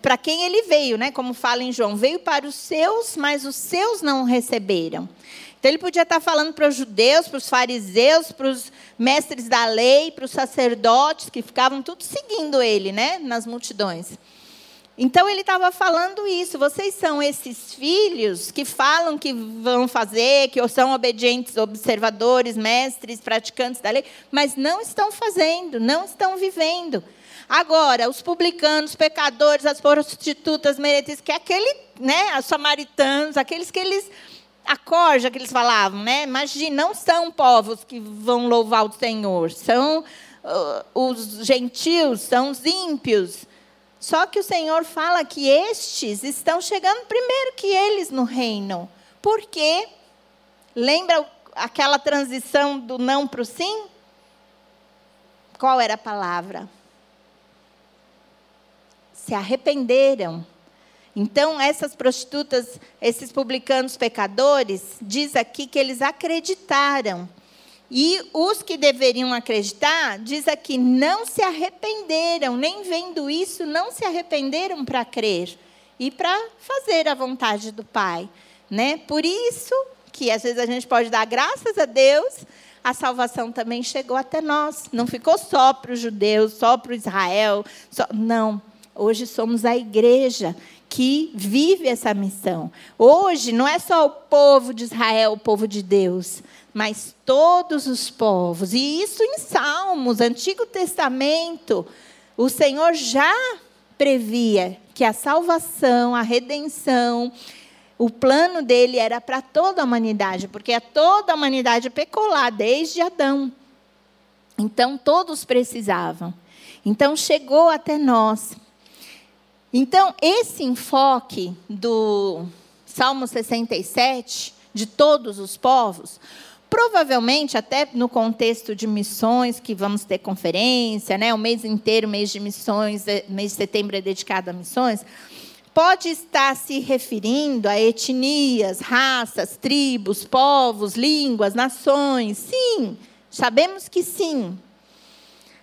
para quem ele veio, né? Como fala em João, veio para os seus, mas os seus não receberam. Então ele podia estar falando para os judeus, para os fariseus, para os mestres da lei, para os sacerdotes que ficavam tudo seguindo ele, né, nas multidões. Então ele estava falando isso. Vocês são esses filhos que falam que vão fazer, que são obedientes, observadores, mestres, praticantes da lei, mas não estão fazendo, não estão vivendo. Agora, os publicanos, pecadores, as prostitutas, meretrizes, que é aquele, né, os samaritanos, aqueles que eles a corja que eles falavam, né? Imagina, não são povos que vão louvar o Senhor, são uh, os gentios, são os ímpios. Só que o Senhor fala que estes estão chegando primeiro que eles no reino. Por quê? Lembra aquela transição do não para o sim? Qual era a palavra? Se arrependeram. Então, essas prostitutas, esses publicanos pecadores, diz aqui que eles acreditaram e os que deveriam acreditar, diz aqui, não se arrependeram, nem vendo isso, não se arrependeram para crer e para fazer a vontade do Pai. Né? Por isso que às vezes a gente pode dar graças a Deus, a salvação também chegou até nós. Não ficou só para os judeus, só para o Israel. Só... Não. Hoje somos a igreja que vive essa missão. Hoje não é só o povo de Israel, o povo de Deus mas todos os povos. E isso em Salmos, Antigo Testamento, o Senhor já previa que a salvação, a redenção, o plano dele era para toda a humanidade, porque a toda a humanidade pecou lá, desde Adão. Então todos precisavam. Então chegou até nós. Então esse enfoque do Salmo 67, de todos os povos, Provavelmente, até no contexto de missões, que vamos ter conferência, né, o mês inteiro, mês de missões, é, mês de setembro é dedicado a missões, pode estar se referindo a etnias, raças, tribos, povos, línguas, nações. Sim, sabemos que sim.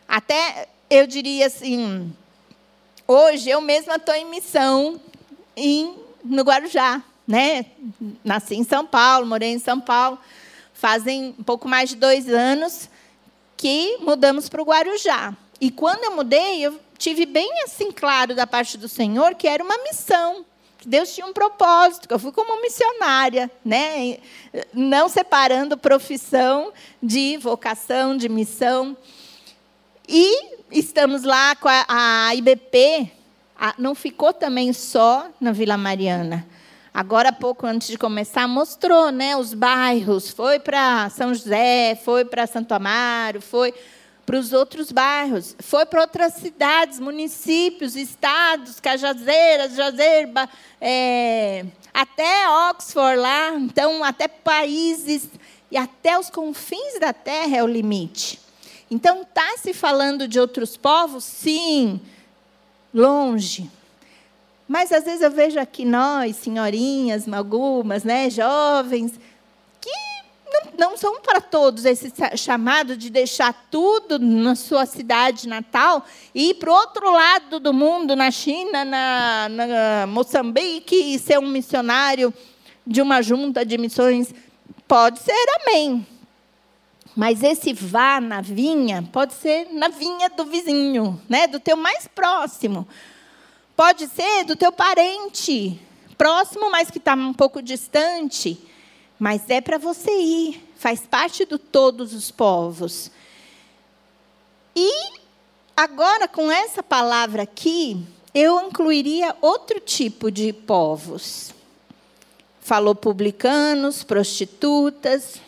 Até eu diria assim, hoje eu mesma estou em missão em, no Guarujá. Né? Nasci em São Paulo, morei em São Paulo fazem um pouco mais de dois anos que mudamos para o Guarujá. E quando eu mudei, eu tive bem assim claro da parte do Senhor que era uma missão. Que Deus tinha um propósito, que eu fui como missionária, né? não separando profissão de vocação, de missão. E estamos lá com a, a IBP, a, não ficou também só na Vila Mariana agora há pouco antes de começar, mostrou né, os bairros. Foi para São José, foi para Santo Amaro, foi para os outros bairros, foi para outras cidades, municípios, estados, Cajazeiras, Jazerba, é, até Oxford lá, então até países. E até os confins da terra é o limite. Então está se falando de outros povos, sim, longe, mas às vezes eu vejo aqui nós, senhorinhas, algumas, né, jovens, que não, não são para todos esse chamado de deixar tudo na sua cidade natal e ir para o outro lado do mundo, na China, na, na Moçambique, e ser um missionário de uma junta de missões. Pode ser, amém. Mas esse vá na vinha pode ser na vinha do vizinho, né, do teu mais próximo. Pode ser do teu parente, próximo, mas que está um pouco distante. Mas é para você ir, faz parte do todos os povos. E agora, com essa palavra aqui, eu incluiria outro tipo de povos. Falou publicanos, prostitutas,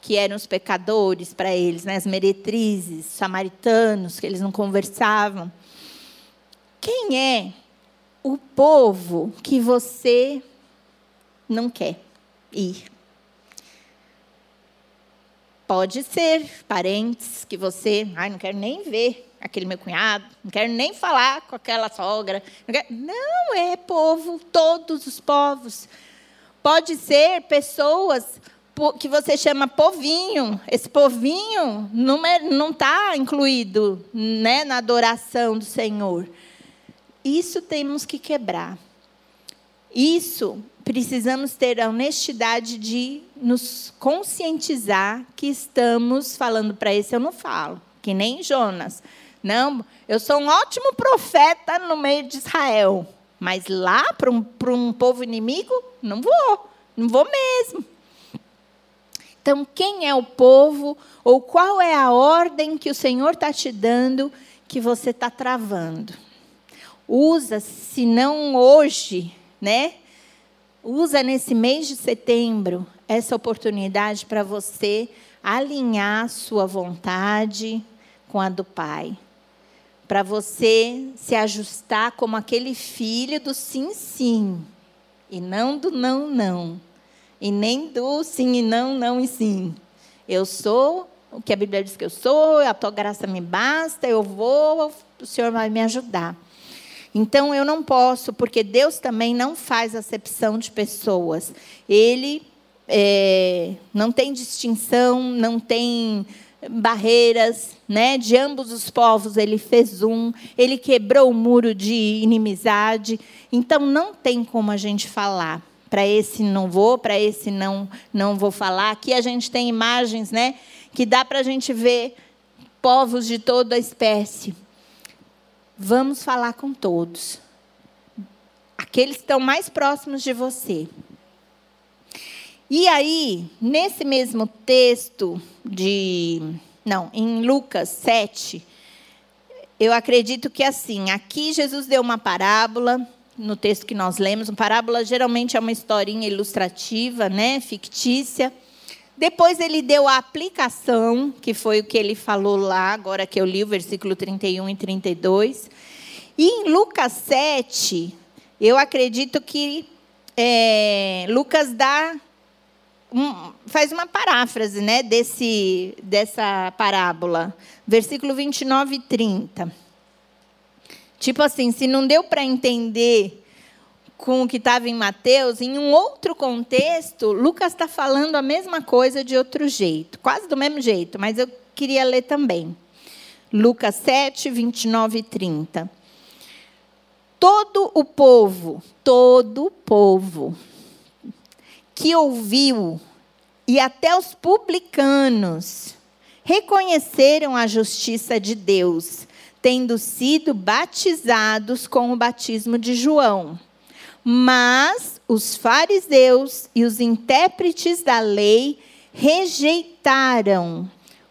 que eram os pecadores para eles, né? as meretrizes, samaritanos, que eles não conversavam. Quem é o povo que você não quer ir? Pode ser parentes que você, ai, não quero nem ver aquele meu cunhado, não quero nem falar com aquela sogra. Não, quero, não é povo, todos os povos. Pode ser pessoas que você chama povinho. Esse povinho não está incluído né, na adoração do Senhor. Isso temos que quebrar. Isso precisamos ter a honestidade de nos conscientizar que estamos falando para esse eu não falo, que nem Jonas. Não, eu sou um ótimo profeta no meio de Israel, mas lá para um, um povo inimigo, não vou, não vou mesmo. Então, quem é o povo ou qual é a ordem que o Senhor está te dando que você está travando? Usa, se não hoje, né? Usa nesse mês de setembro essa oportunidade para você alinhar sua vontade com a do Pai. Para você se ajustar como aquele filho do sim, sim, e não do não, não. E nem do sim e não, não e sim. Eu sou o que a Bíblia diz que eu sou, a tua graça me basta, eu vou, o Senhor vai me ajudar. Então eu não posso, porque Deus também não faz acepção de pessoas. Ele é, não tem distinção, não tem barreiras, né? De ambos os povos ele fez um, ele quebrou o muro de inimizade. Então não tem como a gente falar para esse não vou, para esse não não vou falar. Aqui a gente tem imagens, né, que dá para a gente ver povos de toda a espécie. Vamos falar com todos. Aqueles que estão mais próximos de você. E aí, nesse mesmo texto de não, em Lucas 7, eu acredito que assim, aqui Jesus deu uma parábola, no texto que nós lemos. Uma parábola geralmente é uma historinha ilustrativa, né, fictícia. Depois ele deu a aplicação, que foi o que ele falou lá, agora que eu li o versículo 31 e 32. E em Lucas 7, eu acredito que é, Lucas dá um, faz uma paráfrase né, desse, dessa parábola, versículo 29 e 30. Tipo assim, se não deu para entender com o que estava em Mateus, em um outro contexto, Lucas está falando a mesma coisa de outro jeito, quase do mesmo jeito, mas eu queria ler também. Lucas 7, 29 e 30. Todo o povo, todo o povo que ouviu, e até os publicanos, reconheceram a justiça de Deus tendo sido batizados com o batismo de João. Mas os fariseus e os intérpretes da lei rejeitaram,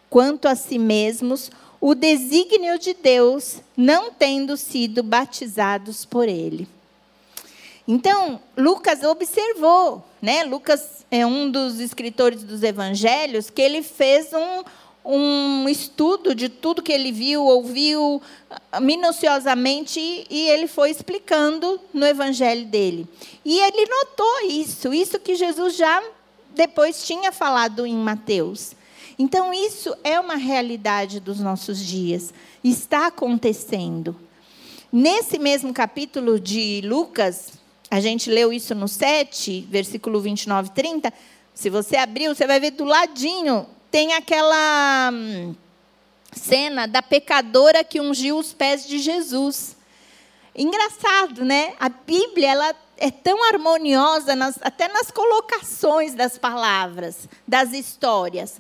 quanto a si mesmos, o desígnio de Deus, não tendo sido batizados por ele. Então, Lucas observou, né? Lucas é um dos escritores dos evangelhos que ele fez um, um estudo de tudo que ele viu, ouviu minuciosamente e ele foi explicando no evangelho dele. E ele notou isso, isso que Jesus já depois tinha falado em Mateus. Então, isso é uma realidade dos nossos dias, está acontecendo. Nesse mesmo capítulo de Lucas, a gente leu isso no 7, versículo 29 e 30. Se você abriu, você vai ver do ladinho tem aquela hum, cena da pecadora que ungiu os pés de Jesus. Engraçado, né? A Bíblia ela é tão harmoniosa nas, até nas colocações das palavras, das histórias.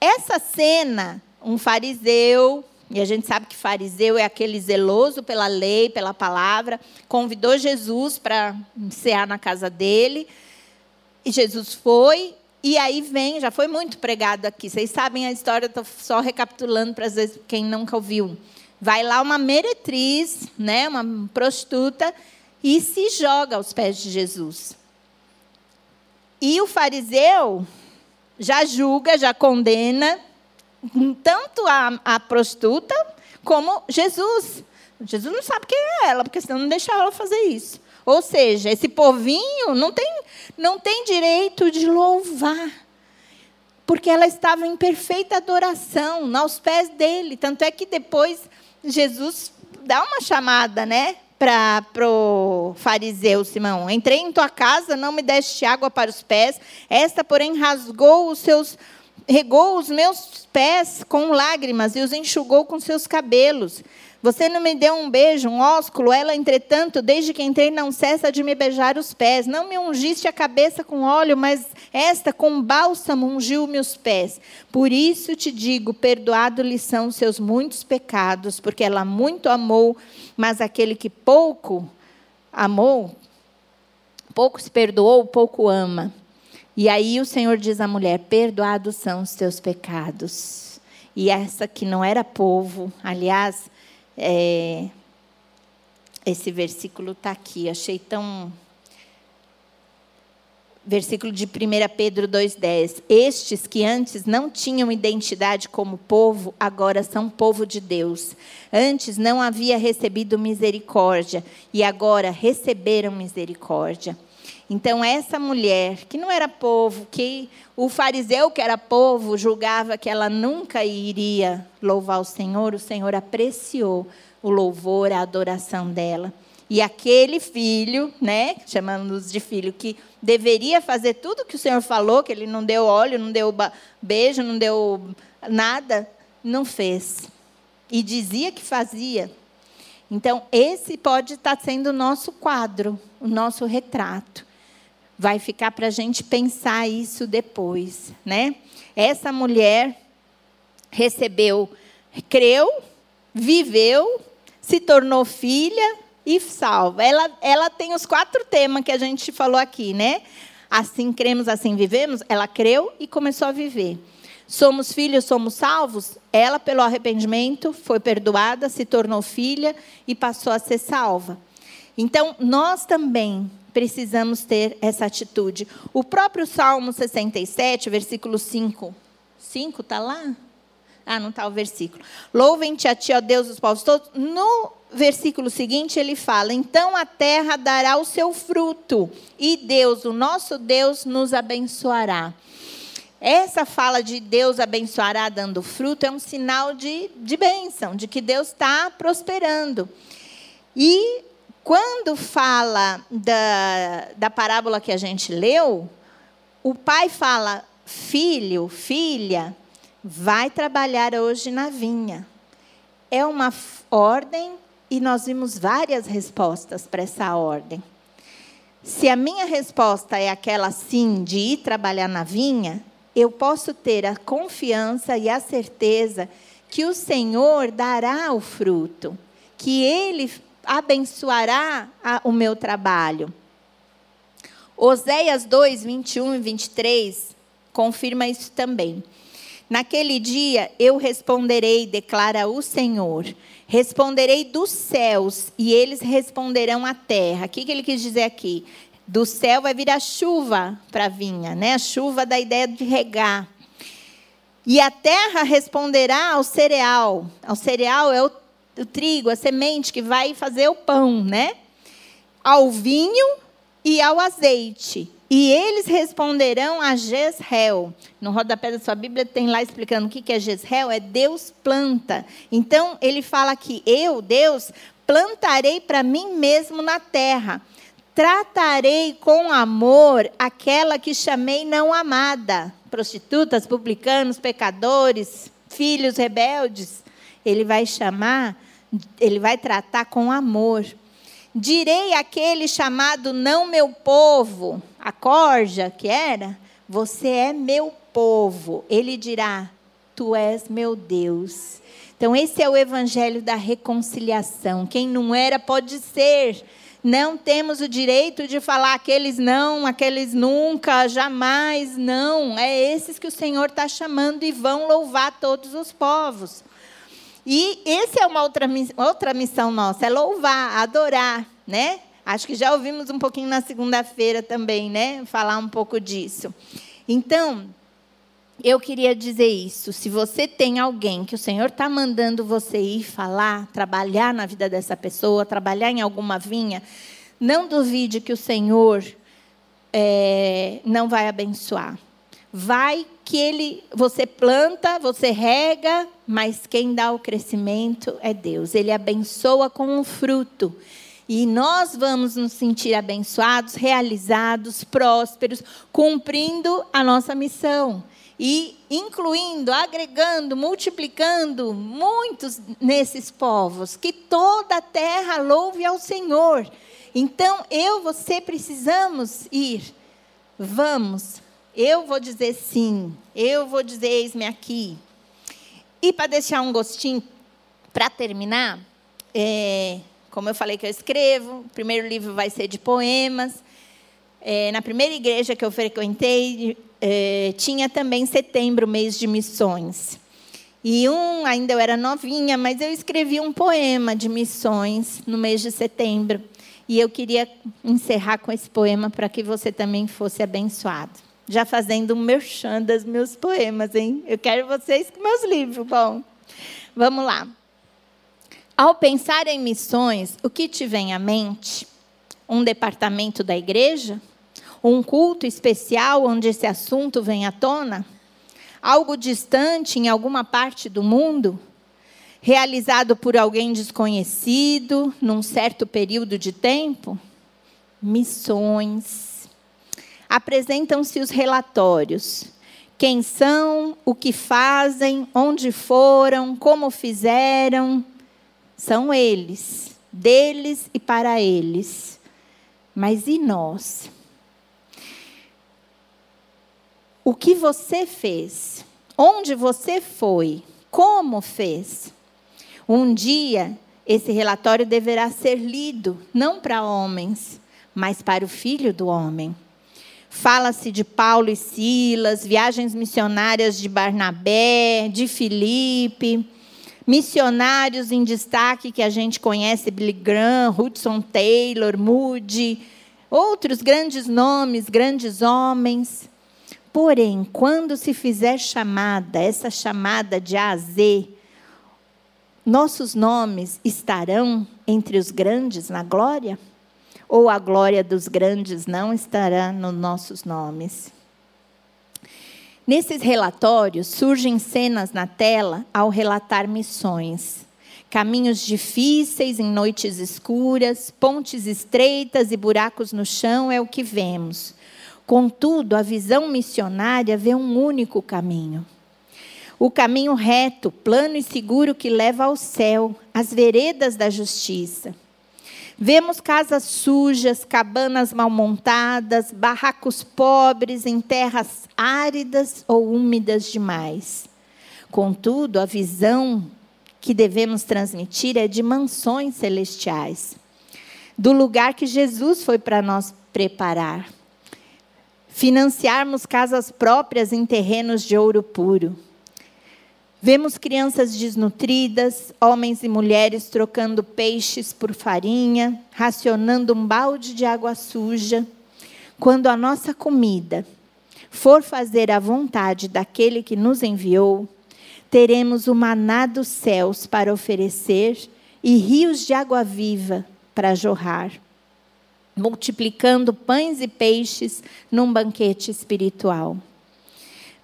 Essa cena, um fariseu, e a gente sabe que fariseu é aquele zeloso pela lei, pela palavra, convidou Jesus para cear na casa dele. E Jesus foi e aí vem, já foi muito pregado aqui. Vocês sabem a história, estou só recapitulando para quem nunca ouviu. Vai lá uma meretriz, né, uma prostituta, e se joga aos pés de Jesus. E o fariseu já julga, já condena tanto a, a prostituta como Jesus. Jesus não sabe quem é ela, porque senão não deixava ela fazer isso. Ou seja, esse povinho não tem, não tem direito de louvar. Porque ela estava em perfeita adoração, aos pés dele. Tanto é que depois Jesus dá uma chamada, né? Para o fariseu Simão: Entrei em tua casa, não me deste água para os pés, esta, porém, rasgou os seus regou os meus pés com lágrimas e os enxugou com seus cabelos. Você não me deu um beijo, um ósculo, ela, entretanto, desde que entrei, não cessa de me beijar os pés. Não me ungiste a cabeça com óleo, mas esta com bálsamo ungiu meus pés. Por isso te digo: perdoado-lhe são os seus muitos pecados, porque ela muito amou, mas aquele que pouco amou, pouco se perdoou, pouco ama. E aí o Senhor diz à mulher: perdoados são os teus pecados. E essa que não era povo, aliás, é, esse versículo está aqui, achei tão. Versículo de 1 Pedro 2,10. Estes que antes não tinham identidade como povo, agora são povo de Deus. Antes não havia recebido misericórdia, e agora receberam misericórdia. Então, essa mulher, que não era povo, que o fariseu, que era povo, julgava que ela nunca iria louvar o Senhor, o Senhor apreciou o louvor, a adoração dela. E aquele filho, né, chamamos de filho, que deveria fazer tudo que o Senhor falou, que ele não deu óleo, não deu beijo, não deu nada, não fez. E dizia que fazia. Então, esse pode estar sendo o nosso quadro, o nosso retrato vai ficar para a gente pensar isso depois, né? Essa mulher recebeu, creu, viveu, se tornou filha e salva. Ela, ela tem os quatro temas que a gente falou aqui, né? Assim cremos, assim vivemos. Ela creu e começou a viver. Somos filhos, somos salvos. Ela, pelo arrependimento, foi perdoada, se tornou filha e passou a ser salva. Então, nós também precisamos ter essa atitude. O próprio Salmo 67, versículo 5. 5 está lá? Ah, não está o versículo. Louvem-te a ti, ó Deus dos povos todos. No versículo seguinte, ele fala: Então a terra dará o seu fruto, e Deus, o nosso Deus, nos abençoará. Essa fala de Deus abençoará dando fruto é um sinal de, de bênção, de que Deus está prosperando. E quando fala da, da parábola que a gente leu, o pai fala: filho, filha, vai trabalhar hoje na vinha. É uma ordem e nós vimos várias respostas para essa ordem. Se a minha resposta é aquela sim de ir trabalhar na vinha, eu posso ter a confiança e a certeza que o Senhor dará o fruto, que Ele abençoará a, o meu trabalho. Oséias 2, 21 e 23 confirma isso também. Naquele dia eu responderei, declara o Senhor. Responderei dos céus e eles responderão à terra. O que, que ele quis dizer aqui? Do céu vai vir a chuva para a vinha, né? A chuva da ideia de regar. E a terra responderá ao cereal. Ao cereal é o o trigo, a semente que vai fazer o pão, né? Ao vinho e ao azeite. E eles responderão a Jezreel. No rodapé da sua Bíblia tem lá explicando o que é Jezreel, é Deus planta. Então ele fala que eu, Deus, plantarei para mim mesmo na terra. Tratarei com amor aquela que chamei não amada. Prostitutas, publicanos, pecadores, filhos rebeldes. Ele vai chamar ele vai tratar com amor. Direi àquele chamado não meu povo, a corja que era, você é meu povo. Ele dirá, tu és meu Deus. Então, esse é o evangelho da reconciliação. Quem não era, pode ser. Não temos o direito de falar aqueles não, aqueles nunca, jamais, não. É esses que o Senhor está chamando e vão louvar todos os povos. E essa é uma outra, outra missão nossa, é louvar, adorar, né? Acho que já ouvimos um pouquinho na segunda-feira também, né? Falar um pouco disso. Então, eu queria dizer isso. Se você tem alguém que o Senhor está mandando você ir falar, trabalhar na vida dessa pessoa, trabalhar em alguma vinha, não duvide que o Senhor é, não vai abençoar. Vai que ele, você planta, você rega, mas quem dá o crescimento é Deus. Ele abençoa com o fruto. E nós vamos nos sentir abençoados, realizados, prósperos, cumprindo a nossa missão. E incluindo, agregando, multiplicando muitos nesses povos, que toda a terra louve ao Senhor. Então, eu, você precisamos ir. Vamos. Eu vou dizer sim. Eu vou dizer eis-me aqui. E para deixar um gostinho, para terminar, é, como eu falei que eu escrevo, o primeiro livro vai ser de poemas. É, na primeira igreja que eu frequentei, é, tinha também setembro, mês de missões. E um, ainda eu era novinha, mas eu escrevi um poema de missões no mês de setembro. E eu queria encerrar com esse poema para que você também fosse abençoado. Já fazendo um merchan dos meus poemas, hein? Eu quero vocês com meus livros, bom. Vamos lá. Ao pensar em missões, o que te vem à mente? Um departamento da igreja? Um culto especial onde esse assunto vem à tona? Algo distante em alguma parte do mundo? Realizado por alguém desconhecido, num certo período de tempo? Missões. Apresentam-se os relatórios. Quem são, o que fazem, onde foram, como fizeram. São eles, deles e para eles. Mas e nós? O que você fez, onde você foi, como fez. Um dia, esse relatório deverá ser lido, não para homens, mas para o filho do homem. Fala-se de Paulo e Silas, viagens missionárias de Barnabé, de Filipe, missionários em destaque que a gente conhece, Billy Graham, Hudson Taylor, Moody, outros grandes nomes, grandes homens. Porém, quando se fizer chamada, essa chamada de A a Z, nossos nomes estarão entre os grandes na glória? Ou a glória dos grandes não estará nos nossos nomes? Nesses relatórios surgem cenas na tela ao relatar missões. Caminhos difíceis em noites escuras, pontes estreitas e buracos no chão é o que vemos. Contudo, a visão missionária vê um único caminho. O caminho reto, plano e seguro que leva ao céu, as veredas da justiça. Vemos casas sujas, cabanas mal montadas, barracos pobres em terras áridas ou úmidas demais. Contudo, a visão que devemos transmitir é de mansões celestiais, do lugar que Jesus foi para nós preparar financiarmos casas próprias em terrenos de ouro puro. Vemos crianças desnutridas, homens e mulheres trocando peixes por farinha, racionando um balde de água suja. Quando a nossa comida for fazer a vontade daquele que nos enviou, teremos o maná dos céus para oferecer e rios de água viva para jorrar multiplicando pães e peixes num banquete espiritual.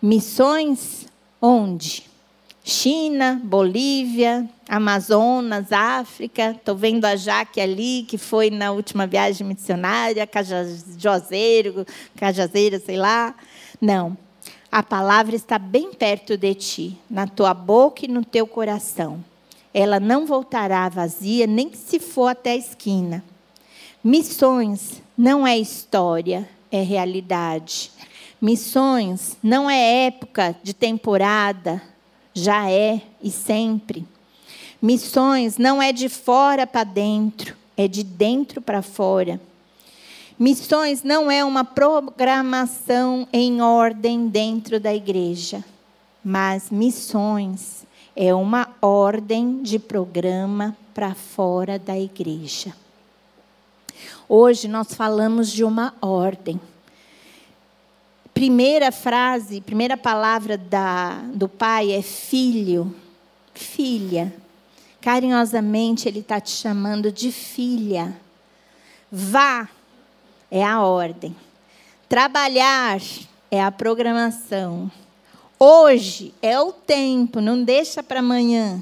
Missões onde? China, Bolívia, Amazonas, África. Estou vendo a Jaque ali, que foi na última viagem missionária, Cajazeiro, Cajazeira, sei lá. Não. A palavra está bem perto de ti, na tua boca e no teu coração. Ela não voltará vazia, nem se for até a esquina. Missões não é história, é realidade. Missões não é época de temporada, já é e sempre. Missões não é de fora para dentro, é de dentro para fora. Missões não é uma programação em ordem dentro da igreja, mas missões é uma ordem de programa para fora da igreja. Hoje nós falamos de uma ordem. Primeira frase, primeira palavra da, do pai é filho, filha. Carinhosamente ele está te chamando de filha. Vá é a ordem. Trabalhar é a programação. Hoje é o tempo, não deixa para amanhã.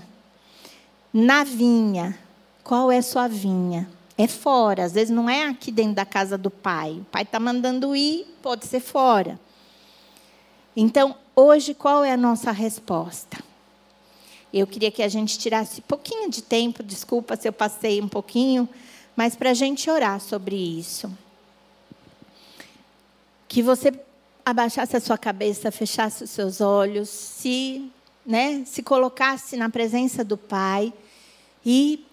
Na vinha, qual é sua vinha? É fora, às vezes não é aqui dentro da casa do pai. O pai está mandando ir, pode ser fora. Então, hoje qual é a nossa resposta? Eu queria que a gente tirasse um pouquinho de tempo, desculpa se eu passei um pouquinho, mas para a gente orar sobre isso. Que você abaixasse a sua cabeça, fechasse os seus olhos, se, né, se colocasse na presença do Pai e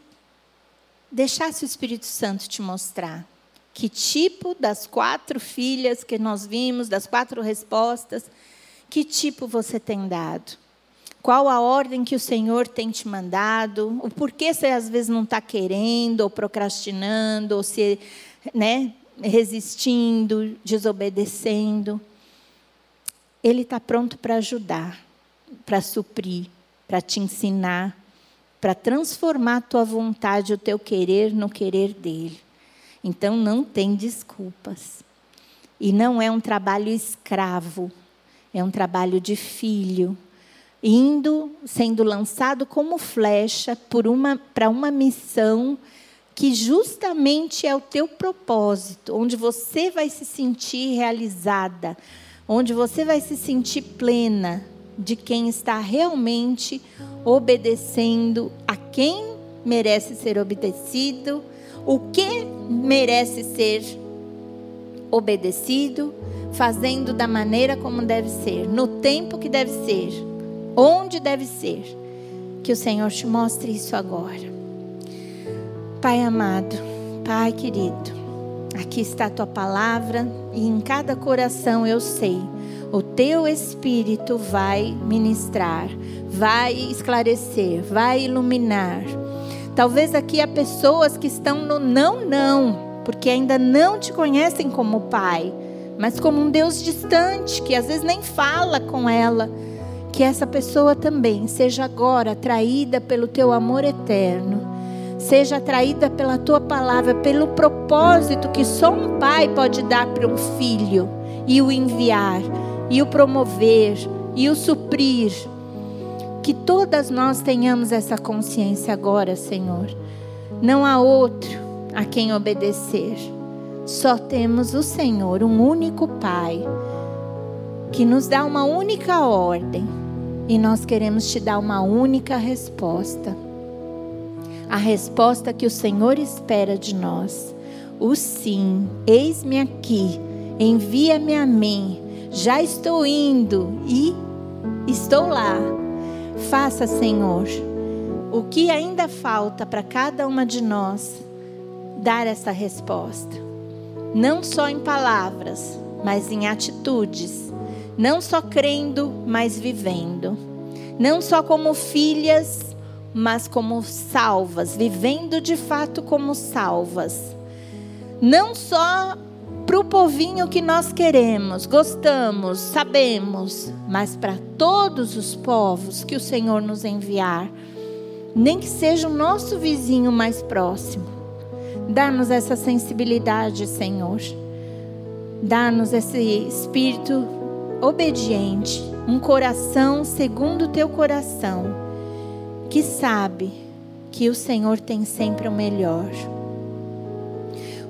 deixasse o Espírito Santo te mostrar que tipo das quatro filhas que nós vimos, das quatro respostas, que tipo você tem dado? Qual a ordem que o Senhor tem te mandado? O porquê você às vezes não está querendo, ou procrastinando, ou se, né, resistindo, desobedecendo? Ele está pronto para ajudar, para suprir, para te ensinar, para transformar a tua vontade, o teu querer no querer dele. Então não tem desculpas. E não é um trabalho escravo, é um trabalho de filho, indo, sendo lançado como flecha uma para uma missão que justamente é o teu propósito, onde você vai se sentir realizada, onde você vai se sentir plena de quem está realmente obedecendo a quem merece ser obedecido, o que merece ser obedecido, fazendo da maneira como deve ser, no tempo que deve ser, onde deve ser. Que o Senhor te mostre isso agora. Pai amado, Pai querido, aqui está a tua palavra e em cada coração eu sei o teu Espírito vai ministrar, vai esclarecer, vai iluminar. Talvez aqui há pessoas que estão no não, não, porque ainda não te conhecem como Pai, mas como um Deus distante, que às vezes nem fala com ela. Que essa pessoa também seja agora atraída pelo teu amor eterno, seja atraída pela tua palavra, pelo propósito que só um pai pode dar para um filho e o enviar e o promover e o suprir. Que todas nós tenhamos essa consciência agora, Senhor. Não há outro a quem obedecer. Só temos o Senhor, um único Pai, que nos dá uma única ordem e nós queremos te dar uma única resposta. A resposta que o Senhor espera de nós. O sim, eis-me aqui, envia-me a mim já estou indo e estou lá. Faça, Senhor, o que ainda falta para cada uma de nós dar essa resposta. Não só em palavras, mas em atitudes. Não só crendo, mas vivendo. Não só como filhas, mas como salvas, vivendo de fato como salvas. Não só para o povinho que nós queremos, gostamos, sabemos, mas para todos os povos que o Senhor nos enviar, nem que seja o nosso vizinho mais próximo. Dá-nos essa sensibilidade, Senhor. Dá-nos esse espírito obediente, um coração segundo o teu coração, que sabe que o Senhor tem sempre o melhor.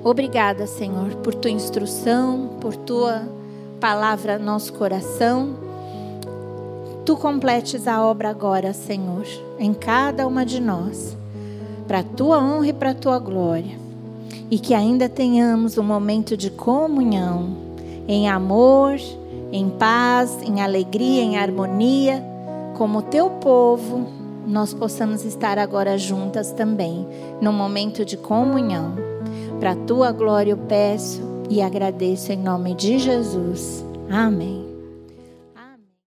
Obrigada, Senhor, por tua instrução, por tua palavra no nosso coração. Tu completes a obra agora, Senhor, em cada uma de nós, para tua honra e para tua glória. E que ainda tenhamos um momento de comunhão, em amor, em paz, em alegria, em harmonia, como teu povo, nós possamos estar agora juntas também, num momento de comunhão. Para a tua glória eu peço e agradeço em nome de Jesus. Amém.